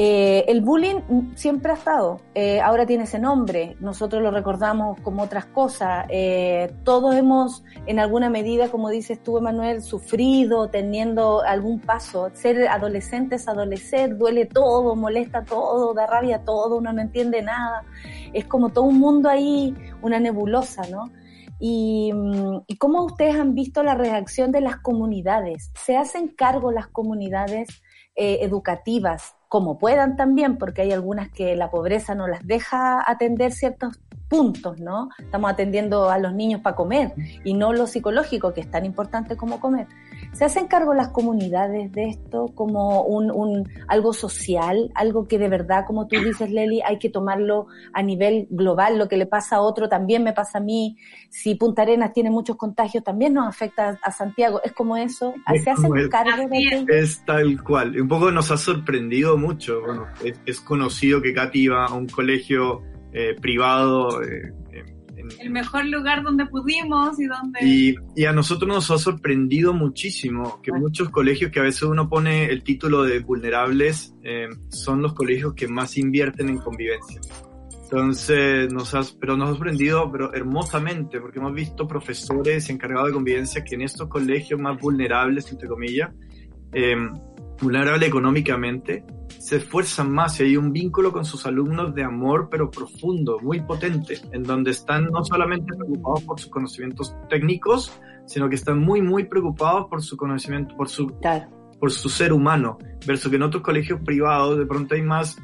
Eh, el bullying siempre ha estado, eh, ahora tiene ese nombre, nosotros lo recordamos como otras cosas, eh, todos hemos en alguna medida, como dices tú, Emanuel, sufrido, teniendo algún paso, ser adolescente es adolecer, duele todo, molesta todo, da rabia todo, uno no entiende nada, es como todo un mundo ahí, una nebulosa, ¿no? Y, y, cómo ustedes han visto la reacción de las comunidades. ¿Se hacen cargo las comunidades educativas como puedan también, porque hay algunas que la pobreza no las deja atender ciertos puntos, ¿no? Estamos atendiendo a los niños para comer y no lo psicológico, que es tan importante como comer. ¿Se hacen cargo las comunidades de esto como un, un algo social, algo que de verdad, como tú dices, Leli, hay que tomarlo a nivel global? Lo que le pasa a otro también me pasa a mí. Si Punta Arenas tiene muchos contagios, también nos afecta a Santiago. ¿Es como eso? Es ¿Se hacen como el- cargo de Así es. Es tal cual. Un poco nos ha sorprendido mucho. Bueno, es, es conocido que Katy iba a un colegio eh, privado eh, El mejor lugar donde pudimos y donde... y, y a nosotros nos ha sorprendido muchísimo que muchos colegios que a veces uno pone el título de vulnerables eh, son los colegios que más invierten en convivencia. Entonces, nos has, pero nos ha sorprendido pero hermosamente, porque hemos visto profesores encargados de convivencia que en estos colegios más vulnerables, entre comillas, eh, vulnerables económicamente, se esfuerzan más y hay un vínculo con sus alumnos de amor, pero profundo, muy potente, en donde están no solamente preocupados por sus conocimientos técnicos, sino que están muy, muy preocupados por su conocimiento, por su Claro. por su ser humano, versus que en otros colegios privados de pronto hay más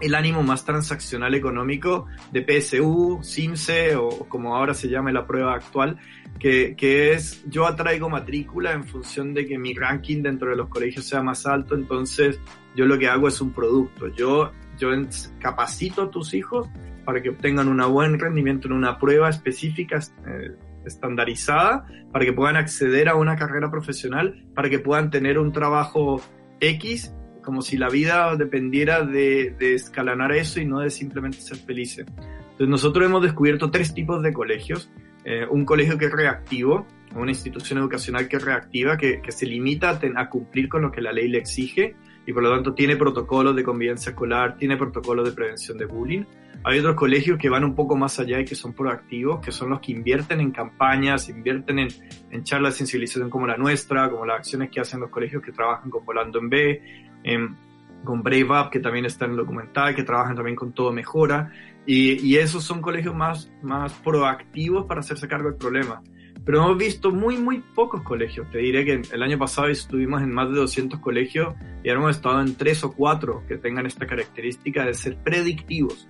el ánimo más transaccional económico de PSU, CIMSE o como ahora se llama la prueba actual, que, que es yo atraigo matrícula en función de que mi ranking dentro de los colegios sea más alto, entonces yo lo que hago es un producto, yo, yo capacito a tus hijos para que obtengan un buen rendimiento en una prueba específica eh, estandarizada, para que puedan acceder a una carrera profesional, para que puedan tener un trabajo X, como si la vida dependiera de, de escalanar eso y no de simplemente ser felices. Entonces nosotros hemos descubierto tres tipos de colegios. Eh, un colegio que es reactivo, una institución educacional que es reactiva, que, se limita a, cumplir con lo que la ley le exige y por lo tanto tiene protocolos de convivencia escolar, tiene protocolos de prevención de bullying. Hay otros colegios que van un poco más allá y que son proactivos, que son los que invierten en campañas, invierten en, en charlas de sensibilización como la nuestra, como las acciones que hacen los colegios que trabajan con Volando en B, em, con Brave Up, que también está en el documental, que trabajan también con Todo Mejora. Y, esos son colegios más, más proactivos para hacerse cargo del problema. Pero hemos visto muy, muy pocos colegios. Te diré que el año pasado estuvimos en más de 200 colegios y ahora hemos estado en tres o cuatro que tengan esta característica de ser predictivos.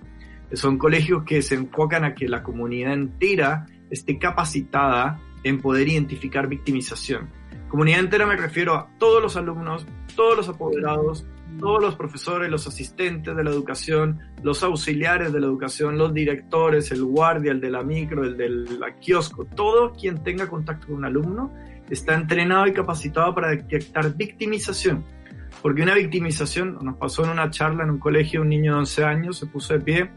Son colegios que se enfocan a que la comunidad entera esté capacitada en poder identificar victimización. Comunidad entera me refiero a todos los alumnos, todos los apoderados, todos los profesores, los asistentes de la educación, los auxiliares de la educación, los directores, el guardia, el de la micro, el del la kiosco, todo quien tenga contacto con un alumno está entrenado y capacitado para detectar victimización. Porque una victimización, nos pasó en una charla en un colegio, un niño de 11 años se puso de pie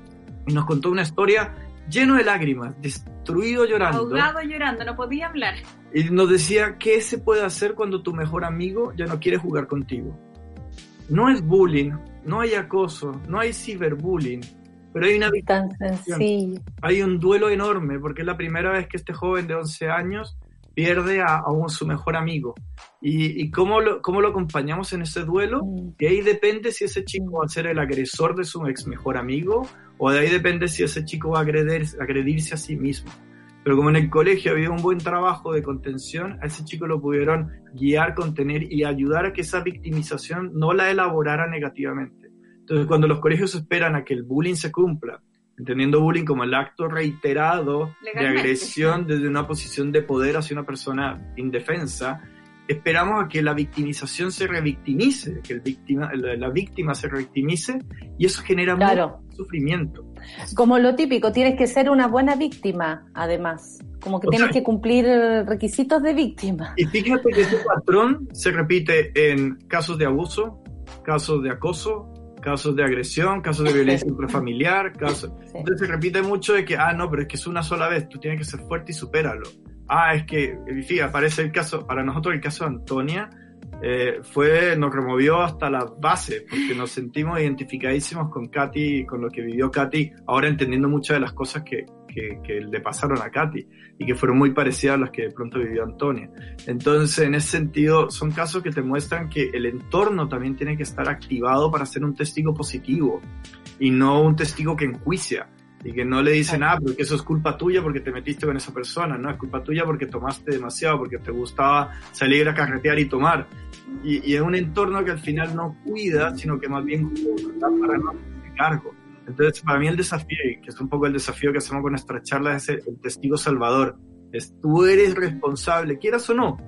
y nos contó una historia lleno de lágrimas, destruido llorando. Ahogado llorando, no podía hablar. Y nos decía, ¿qué se puede hacer cuando tu mejor amigo ya no quiere jugar contigo? No es bullying, no hay acoso, no hay ciberbullying, pero hay una Tan sencillo. hay un duelo enorme porque es la primera vez que este joven de 11 años pierde a, a un- su mejor amigo. ¿Y, y cómo, lo, cómo lo acompañamos en ese duelo? Mm. De ahí depende si ese chico va a ser el agresor de su ex mejor amigo o de ahí depende si ese chico va a agredir- agredirse a sí mismo. Pero como en el colegio había un buen trabajo de contención, a ese chico lo pudieron guiar, contener y ayudar a que esa victimización no la elaborara negativamente. Entonces, cuando los colegios esperan a que el bullying se cumpla, entendiendo bullying como el acto reiterado de agresión desde una posición de poder hacia una persona indefensa, esperamos a que la victimización se revictimice, que el víctima, la, la víctima se revictimice y eso genera Claro. mucho sufrimiento. Como lo típico, tienes que ser una buena víctima, además. Como que O tienes sea- que cumplir requisitos de víctima. Y fíjate que ese patrón se repite en casos de abuso, casos de acoso, casos de agresión, casos de violencia intrafamiliar, casos... Sí. Entonces se repite mucho de que, ah, no, pero es que es una sola vez, tú tienes que ser fuerte y supéralo. Ah, es que, fíjate, aparece el caso, para nosotros el caso de Antonia, eh, fue, nos removió hasta la base, porque nos sentimos identificadísimos con Katy, con lo que vivió Katy, ahora entendiendo muchas de las cosas que, que, que le pasaron a Katy y que fueron muy parecidas a las que de pronto vivió Antonia. Entonces, en ese sentido, son casos que te muestran que el entorno también tiene que estar activado para ser un testigo positivo y no un testigo que enjuicia y que no le dicen, ah, pero que eso es culpa tuya porque te metiste con esa persona, no, es culpa tuya porque tomaste demasiado, porque te gustaba salir a carretear y tomar. Y, y es un entorno que al final no cuida, sino que más bien juzga para no hacerse cargo. Entonces, para mí el desafío, que es un poco el desafío que hacemos con nuestras charlas, es el, el testigo salvador. Es tú eres responsable, quieras o no,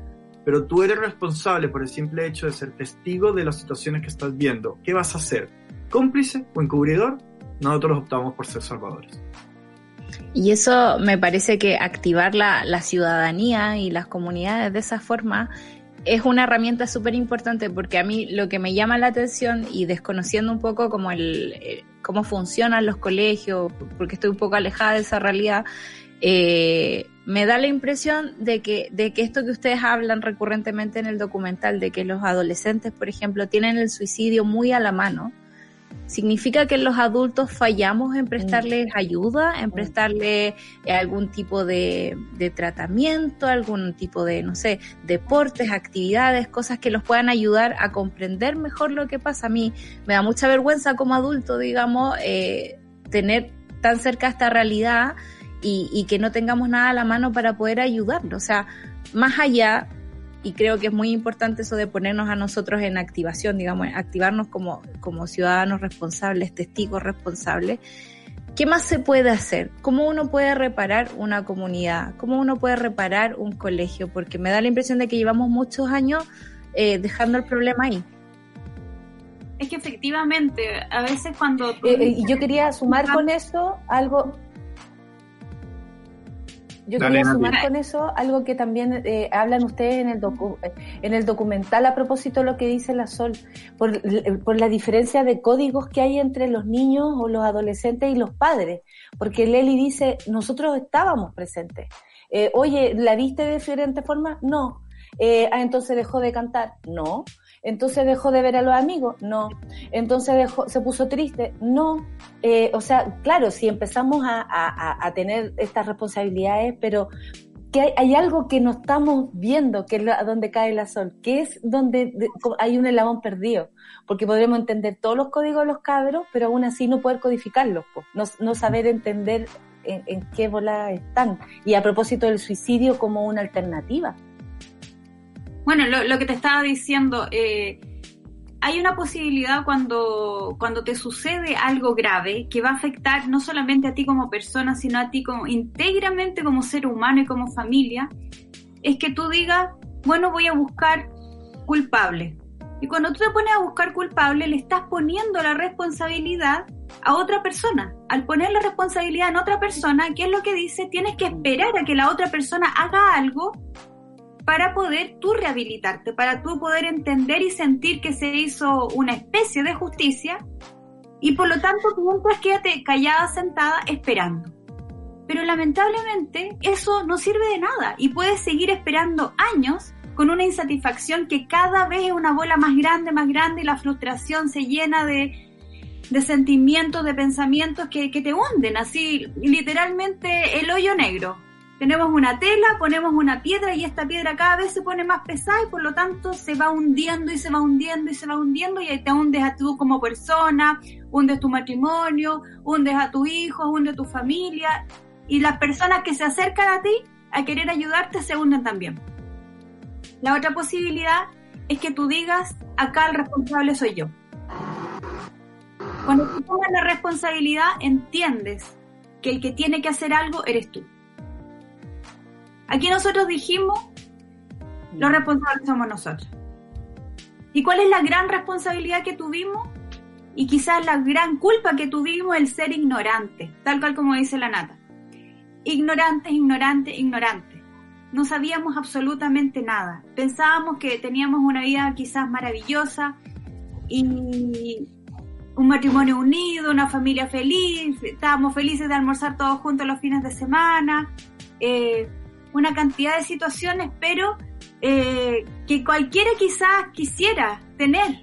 pero tú eres responsable por el simple hecho de ser testigo de las situaciones que estás viendo. ¿Qué vas a hacer? ¿Cómplice o encubridor? Nosotros optamos por ser salvadores. Y eso me parece que activar la, la ciudadanía y las comunidades de esa forma es una herramienta súper importante porque a mí lo que me llama la atención y desconociendo un poco como el, eh, cómo funcionan los colegios, porque estoy un poco alejada de esa realidad, eh, me da la impresión de que, de que esto que ustedes hablan recurrentemente en el documental, de que los adolescentes, por ejemplo, tienen el suicidio muy a la mano, significa que los adultos fallamos en prestarles ayuda, en prestarle eh, algún tipo de, de tratamiento, algún tipo de, no sé, deportes, actividades, cosas que los puedan ayudar a comprender mejor lo que pasa. A mí me da mucha vergüenza como adulto, digamos, eh, tener tan cerca esta realidad y, y que no tengamos nada a la mano para poder ayudarlo. O sea, más allá y creo que es muy importante eso de ponernos a nosotros en activación, digamos, activarnos como, como ciudadanos responsables, testigos responsables. ¿Qué más se puede hacer? ¿Cómo uno puede reparar una comunidad? ¿Cómo uno puede reparar un colegio? Porque me da la impresión de que llevamos muchos años eh, dejando el problema ahí. Es que efectivamente, a veces cuando... Eh, eh, y yo quería sumar con eso algo. Yo Dale, quería sumar con eso algo que también eh, hablan ustedes en el, docu- en el documental a propósito de lo que dice la Sol, por, eh, por la diferencia de códigos que hay entre los niños o los adolescentes y los padres. Porque Leli dice, nosotros estábamos presentes. Eh, Oye, ¿la viste de diferente forma? No. Eh, ah, entonces dejó de cantar. No. Entonces dejó de ver a los amigos. No. Entonces dejó, se puso triste. No. Eh, o sea, claro, si empezamos a, a- a- tener estas responsabilidades, pero que hay, hay algo que no estamos viendo, que es la- donde cae la sol, que es donde hay un eslabón perdido, porque podremos entender todos los códigos de los cabros, pero aún así no poder codificarlos, po. no, no saber entender en, en qué bola están. Y a propósito del suicidio como una alternativa. Bueno, lo, lo que te estaba diciendo, eh, hay una posibilidad cuando, cuando te sucede algo grave que va a afectar no solamente a ti como persona, sino a ti como íntegramente como ser humano y como familia, es que tú digas, bueno, voy a buscar culpable. Y cuando tú te pones a buscar culpable, le estás poniendo la responsabilidad a otra persona. Al poner la responsabilidad en otra persona, ¿qué es lo que dice? Tienes que esperar a que la otra persona haga algo para poder tú rehabilitarte, para tú poder entender y sentir que se hizo una especie de justicia y por lo tanto tú mientras quédate callada, sentada, esperando. Pero lamentablemente eso no sirve de nada y puedes seguir esperando años con una insatisfacción que cada vez es una bola más grande, más grande y la frustración se llena de, de sentimientos, de pensamientos que, que te hunden, así literalmente el hoyo negro. Tenemos una tela, ponemos una piedra y esta piedra cada vez se pone más pesada y por lo tanto se va hundiendo y se va hundiendo y se va hundiendo y ahí te hundes a tú como persona, hundes tu matrimonio, hundes a tu hijo, hundes a tu familia y las personas que se acercan a ti a querer ayudarte se hunden también. La otra posibilidad es que tú digas, acá el responsable soy yo. Cuando tú tomas la responsabilidad, entiendes que el que tiene que hacer algo eres tú. Aquí nosotros dijimos, los responsables somos nosotros. ¿Y cuál es la gran responsabilidad que tuvimos? Y quizás la gran culpa que tuvimos el ser ignorante, tal cual como dice la nata. Ignorante, ignorante, ignorante. No sabíamos absolutamente nada. Pensábamos que teníamos una vida quizás maravillosa y un matrimonio unido, una familia feliz, estábamos felices de almorzar todos juntos los fines de semana, eh, una cantidad de situaciones, pero eh, que cualquiera quizás quisiera tener.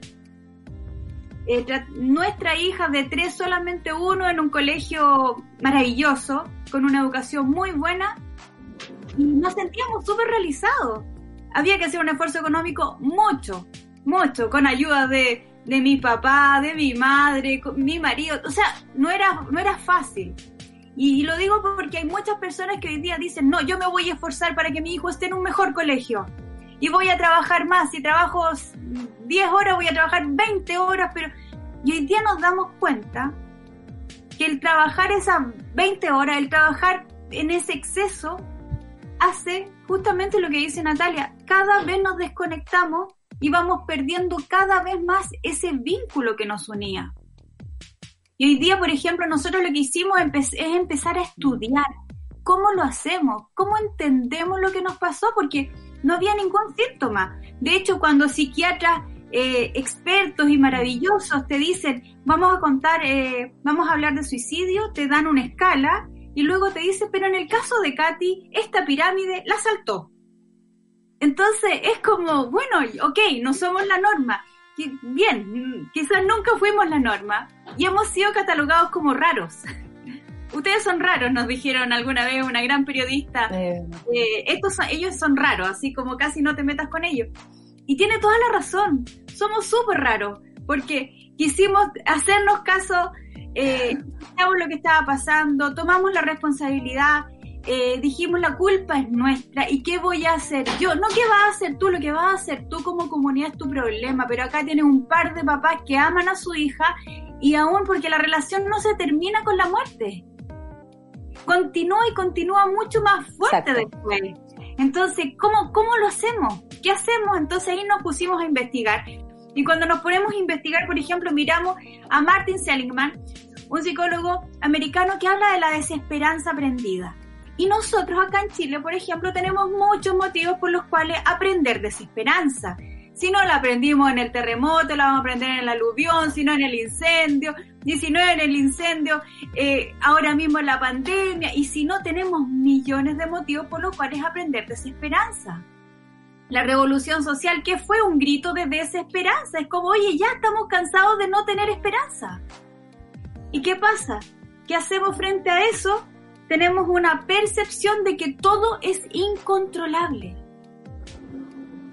Eh, tra- nuestra hija de tres, solamente uno en un colegio maravilloso, con una educación muy buena, y nos sentíamos súper realizados. Había que hacer un esfuerzo económico mucho, mucho, con ayuda de, de mi papá, de mi madre, con mi marido. O sea, no era, no era fácil. Y, lo digo porque hay muchas personas que hoy día dicen, no, yo me voy a esforzar para que mi hijo esté en un mejor colegio. Y voy a trabajar más. Si trabajo 10 horas, voy a trabajar 20 horas. Pero y hoy día nos damos cuenta que el trabajar esas 20 horas, el trabajar en ese exceso, hace justamente lo que dice Natalia, cada vez nos desconectamos y vamos perdiendo cada vez más ese vínculo que nos unía. Y hoy día, por ejemplo, nosotros lo que hicimos es empezar a estudiar cómo lo hacemos, cómo entendemos lo que nos pasó, porque no había ningún síntoma. De hecho, cuando psiquiatras eh, expertos y maravillosos te dicen, vamos a contar, eh, vamos a hablar de suicidio, te dan una escala y luego te dicen, pero en el caso de Katy, esta pirámide la saltó. Entonces es como, bueno, ok, no somos la norma. Qui- Bien, quizás nunca fuimos la norma y hemos sido catalogados como raros. Ustedes son raros, nos dijeron alguna vez una gran periodista. Eh, Eh, estos son- ellos son raros, así como casi no te metas con ellos. Y tiene toda la razón, somos súper raros, porque quisimos hacernos caso, eh, lo que estaba pasando, tomamos la responsabilidad, eh, dijimos la culpa es nuestra y qué voy a hacer yo, no qué vas a hacer tú, lo que vas a hacer tú como comunidad es tu problema, pero acá tienes un par de papás que aman a su hija y aún porque la relación no se termina con la muerte continúa y continúa mucho más fuerte Exacto. después. Entonces, ¿cómo, ¿cómo lo hacemos? ¿Qué hacemos? Entonces ahí nos pusimos a investigar. Y cuando nos ponemos a investigar, por ejemplo, miramos a Martin Seligman, un psicólogo americano que habla de la desesperanza aprendida. Y nosotros acá en Chile, por ejemplo, tenemos muchos motivos por los cuales aprender desesperanza. Si no la aprendimos en el terremoto, la vamos a aprender en el aluvión, si no en el incendio, y si no en el incendio, eh, ahora mismo en la pandemia, y si no tenemos millones de motivos por los cuales aprender desesperanza. La revolución social, que fue un grito de desesperanza, es como, oye, ya estamos cansados de no tener esperanza. ¿Y qué pasa? ¿Qué hacemos frente a eso? Tenemos una percepción de que todo es incontrolable.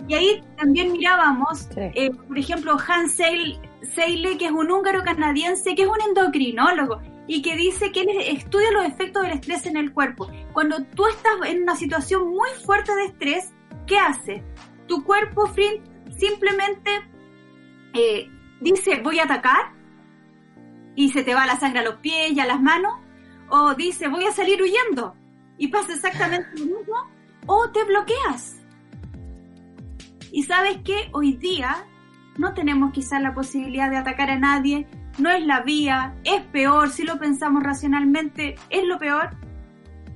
Y ahí también mirábamos, Sí. eh, por ejemplo, Hans Seyle, que es un húngaro canadiense, que es un endocrinólogo y que dice que él estudia los efectos del estrés en el cuerpo. Cuando tú estás en una situación muy fuerte de estrés, ¿qué hace? Tu cuerpo simplemente eh, dice voy a atacar y se te va la sangre a los pies y a las manos, o dice voy a salir huyendo y pasa exactamente lo mismo, o te bloqueas. Y sabes que hoy día no tenemos quizás la posibilidad de atacar a nadie, no es la vía, es peor, si lo pensamos racionalmente, es lo peor.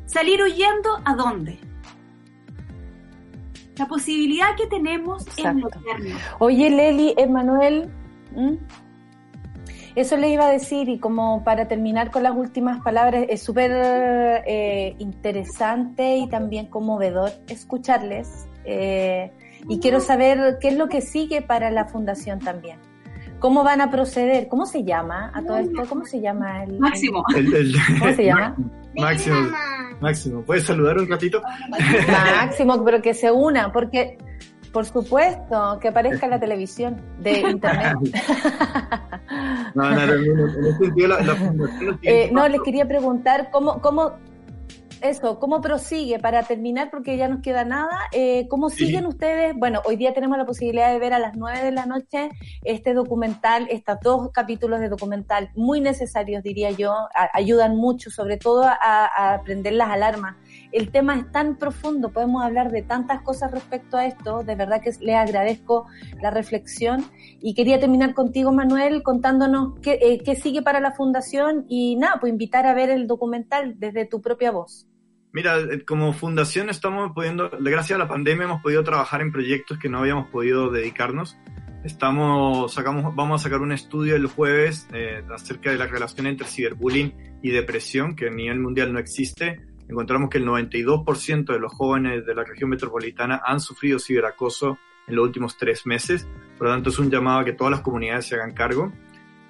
Salir huyendo a dónde? La posibilidad que tenemos es Exacto. bloquearnos. Oye, Leli, Emanuel. Eso le iba a decir y como para terminar con las últimas palabras, es súper eh, interesante y también conmovedor escucharles eh, y quiero saber qué es lo que sigue para la fundación también. ¿Cómo van a proceder? ¿Cómo se llama a todo esto? ¿Cómo se llama el Máximo. El- el- ¿Cómo se llama? Máximo, Máximo, ¿puedes saludar un ratito? Máximo, pero que se una, porque por supuesto que aparezca en la televisión de internet. No, no, no, no, no Eh, no, les quería preguntar cómo, cómo, eso, cómo prosigue para terminar, porque ya nos queda nada. Eh, ¿Cómo Sí. siguen ustedes? Bueno, hoy día tenemos la posibilidad de ver a las 9 de la noche este documental, estos dos capítulos de documental muy necesarios, diría yo, a- ayudan mucho, sobre todo a, a aprender las alarmas. El tema es tan profundo, podemos hablar de tantas cosas respecto a esto, de verdad que les agradezco la reflexión y quería terminar contigo, Manuel, contándonos qué, eh, qué sigue para la fundación y nada, pues invitar a ver el documental desde tu propia voz. Mira, eh, como fundación estamos pudiendo, gracias a la pandemia hemos podido trabajar en proyectos que no habíamos podido dedicarnos. Estamos, sacamos, vamos a sacar un estudio el jueves eh, acerca de la relación entre ciberbullying y depresión, que a nivel mundial no existe. Encontramos que el 92% de los jóvenes de la región metropolitana han sufrido ciberacoso en los últimos tres meses. Por lo tanto, es un llamado a que todas las comunidades se hagan cargo.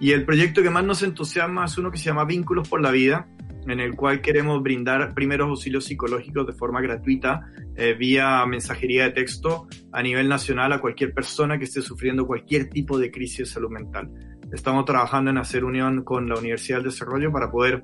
Y el proyecto que más nos entusiasma es uno que se llama Vínculos por la Vida, en el cual queremos brindar primeros auxilios psicológicos de forma gratuita eh, vía mensajería de texto a nivel nacional a cualquier persona que esté sufriendo cualquier tipo de crisis de salud mental. Estamos trabajando en hacer unión con la Universidad del Desarrollo para poder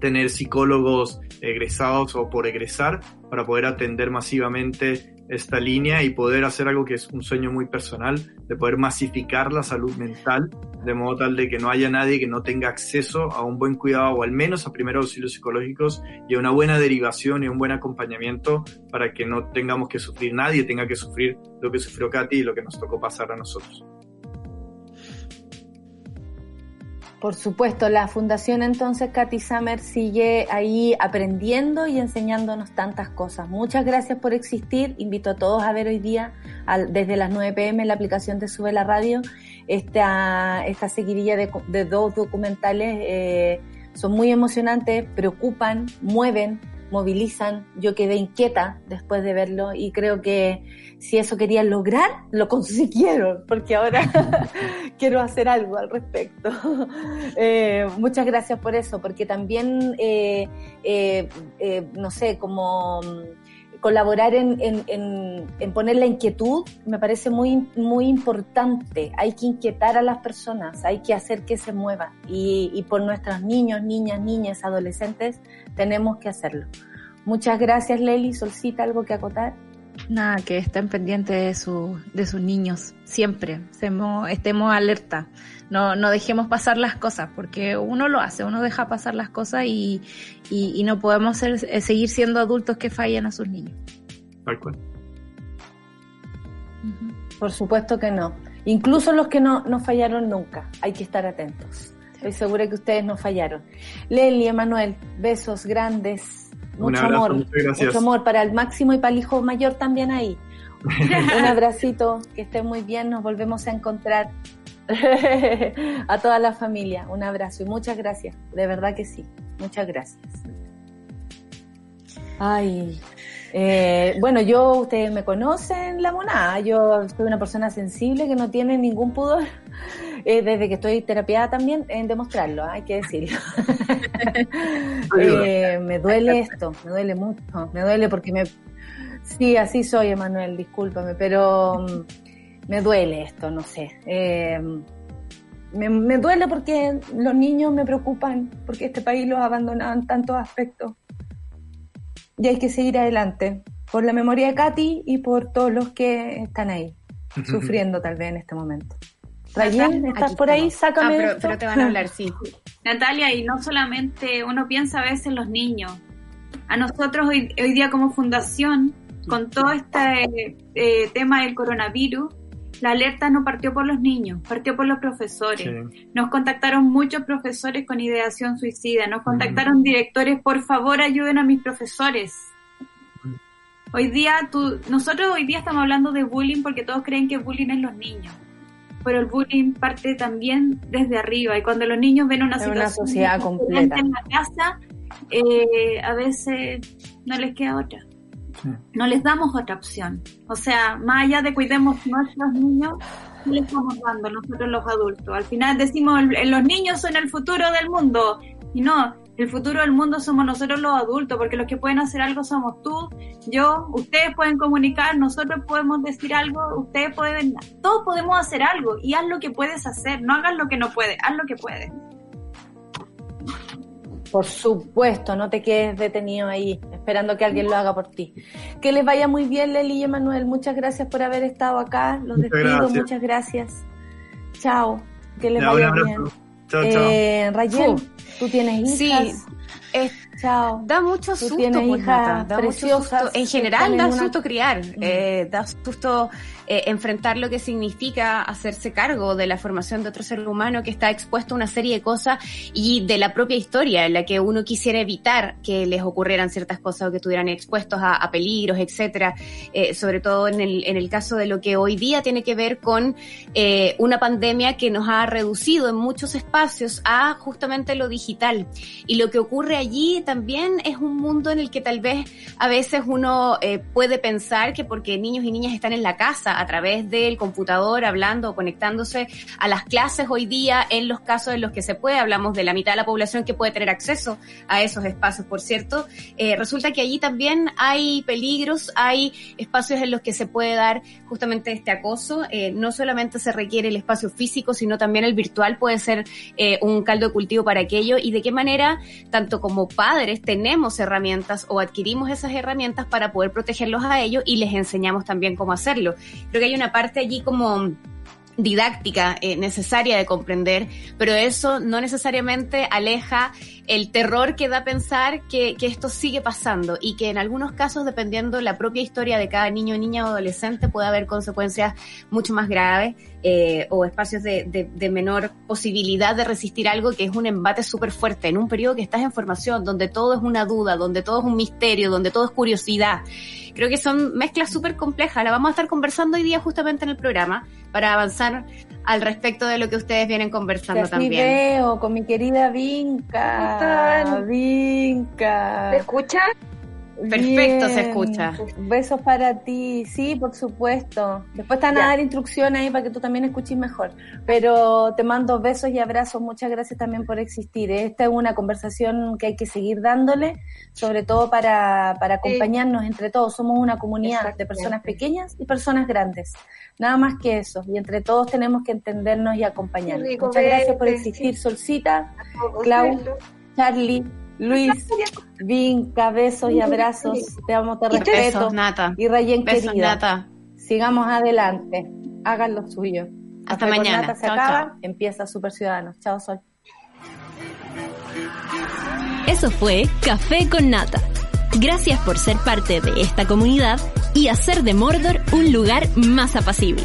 tener psicólogos egresados o por egresar para poder atender masivamente esta línea y poder hacer algo que es un sueño muy personal, de poder masificar la salud mental, de modo tal de que no haya nadie que no tenga acceso a un buen cuidado o al menos a primeros auxilios psicológicos y a una buena derivación y un buen acompañamiento para que no tengamos que sufrir, nadie tenga que sufrir lo que sufrió Katy y lo que nos tocó pasar a nosotros. Por supuesto, la fundación entonces Katy Summer sigue ahí aprendiendo y enseñándonos tantas cosas. Muchas gracias por existir. Invito a todos a ver hoy día al- desde las 9 pm la aplicación de Sube la Radio esta, esta seguidilla de, de dos documentales. eh, son muy emocionantes, preocupan, mueven, movilizan. Yo quedé inquieta después de verlo y creo que si eso querían lograr, lo consiguieron, porque ahora quiero hacer algo al respecto. Eh, muchas gracias por eso, porque también, eh, eh, eh, no sé, como mm, colaborar en, en, en, en poner la inquietud me parece muy, muy importante. Hay que inquietar a las personas, hay que hacer que se muevan. Y, y por nuestros niños, niñas, niñas, adolescentes, tenemos que hacerlo. Muchas gracias, Leli. Solcita, ¿algo que acotar? Nada, que estén pendientes de, su, de sus niños, siempre. Estemos, estemos alerta. No, no dejemos pasar las cosas, porque uno lo hace, uno deja pasar las cosas y, y, y no podemos ser- eh, seguir siendo adultos que fallan a sus niños. Tal cual. Por supuesto que no. Incluso los que no, no fallaron nunca. Hay que estar atentos. Estoy segura que ustedes no fallaron. Leli, Emanuel, besos grandes. Un Mucho abrazo, amor. muchas gracias. Mucho amor para el máximo y para el hijo mayor también ahí. Un abracito, que estén muy bien, nos volvemos a encontrar. a toda la familia, un abrazo y muchas gracias, de verdad que sí, muchas gracias. Ay, eh, bueno, yo, ustedes me conocen, la monada, yo soy una persona sensible que no tiene ningún pudor, eh, desde que estoy terapiada también, en demostrarlo, hay que decirlo. Eh, me duele esto, me duele mucho, me duele porque me... Sí, así soy, Emanuel, discúlpame, pero mm, me duele esto, no sé. Eh, me, me duele porque los niños me preocupan, porque este país los ha abandonado en tantos aspectos. Y hay que seguir adelante, por la memoria de Katy y por todos los que están ahí, sufriendo tal vez en este momento. Rayen, ¿estás por ahí? Sácame Ah, pero, esto. pero te van a hablar, sí. Natalia, y no solamente uno piensa a veces en los niños. A nosotros hoy, hoy día como fundación, con todo este eh, tema del coronavirus, la alerta no partió por los niños, partió por los profesores. Nos contactaron muchos profesores con ideación suicida, nos contactaron directores, por favor ayuden a mis profesores. Hoy día, tú, nosotros hoy día estamos hablando de bullying porque todos creen que bullying es los niños. Pero el bullying parte también desde arriba y cuando los niños ven una situación sociedad completa. en la casa, eh, a veces no les queda otra. No les damos otra opción. O sea, más allá de cuidemos nuestros niños, ¿qué le estamos dando nosotros los adultos? Al final decimos, "El- los niños son el futuro del mundo. Y no, el futuro del mundo somos nosotros los adultos, porque los que pueden hacer algo somos tú, yo, ustedes pueden comunicar, nosotros podemos decir algo, ustedes pueden, todos podemos hacer algo y haz lo que puedes hacer, no hagas lo que no puedes, haz lo que puedes. Por supuesto, no te quedes detenido ahí, esperando que alguien lo haga por ti. Que les vaya muy bien, Leli y Emanuel. Muchas gracias por haber estado acá. Los Muchas despido, gracias. muchas gracias. Chao. Que les Ya, vaya bien. Chao, chao. Eh, Rayen, Fu. tú tienes Sí, hijas. Chao. Da mucho Tú susto, pues, Nata, da mucho susto. En general da una- susto criar, eh, da susto eh, enfrentar lo que significa hacerse cargo de la formación de otro ser humano que está expuesto a una serie de cosas y de la propia historia en la que uno quisiera evitar que les ocurrieran ciertas cosas o que estuvieran expuestos a, a peligros, etcétera. Eh, sobre todo en el, en el caso de lo que hoy día tiene que ver con eh, una pandemia que nos ha reducido en muchos espacios a justamente lo digital. Y lo que ocurre allí también es un mundo en el que tal vez a veces uno eh, puede pensar que porque niños y niñas están en la casa a través del computador hablando o conectándose a las clases hoy día, en los casos en los que se puede, hablamos de la mitad de la población que puede tener acceso a esos espacios, por cierto, eh, resulta que allí también hay peligros, hay espacios en los que se puede dar justamente este acoso. Eh, no solamente se requiere el espacio físico, sino también el virtual puede ser eh, un caldo de cultivo para aquello y de qué manera tanto como padres tenemos herramientas o adquirimos esas herramientas para poder protegerlos a ellos y les enseñamos también cómo hacerlo. Creo que hay una parte allí como didáctica eh, necesaria de comprender, pero eso no necesariamente aleja el terror que da pensar que, que, esto sigue pasando y que en algunos casos, dependiendo la propia historia de cada niño, niña o adolescente, puede haber consecuencias mucho más graves eh, o espacios de, de, de, menor posibilidad de resistir algo que es un embate súper fuerte en un periodo que estás en formación, donde todo es una duda, donde todo es un misterio, donde todo es curiosidad. Creo que son mezclas súper complejas. La vamos a estar conversando hoy día justamente en el programa para avanzar al respecto de lo que ustedes vienen conversando también. veo con mi querida Vinca. Vinca. ¿Te escuchas? Perfecto, se escucha. Besos para ti, sí, por supuesto. Después te van a dar instrucciones ahí para que tú también escuches mejor. Pero te mando besos y abrazos. Muchas gracias también por existir. Esta es una conversación que hay que seguir dándole, sobre todo para, para acompañarnos sí. entre todos. Somos una comunidad de personas pequeñas y personas grandes. Nada más que eso. Y entre todos tenemos que entendernos y acompañarnos. Muchas gracias por existir, Solcita, Clau, Charlie. Luis, Vinca, besos y abrazos. Te amo, te respeto. Besos, Nata. Y Rayen besos, querida. Nata. Sigamos adelante. Hagan lo suyo. Hasta Café mañana. Nata se chao, acaba, chao. empieza Super Ciudadanos. Chao, Sol. Eso fue Café con Nata. Gracias por ser parte de esta comunidad y hacer de Mordor un lugar más apacible.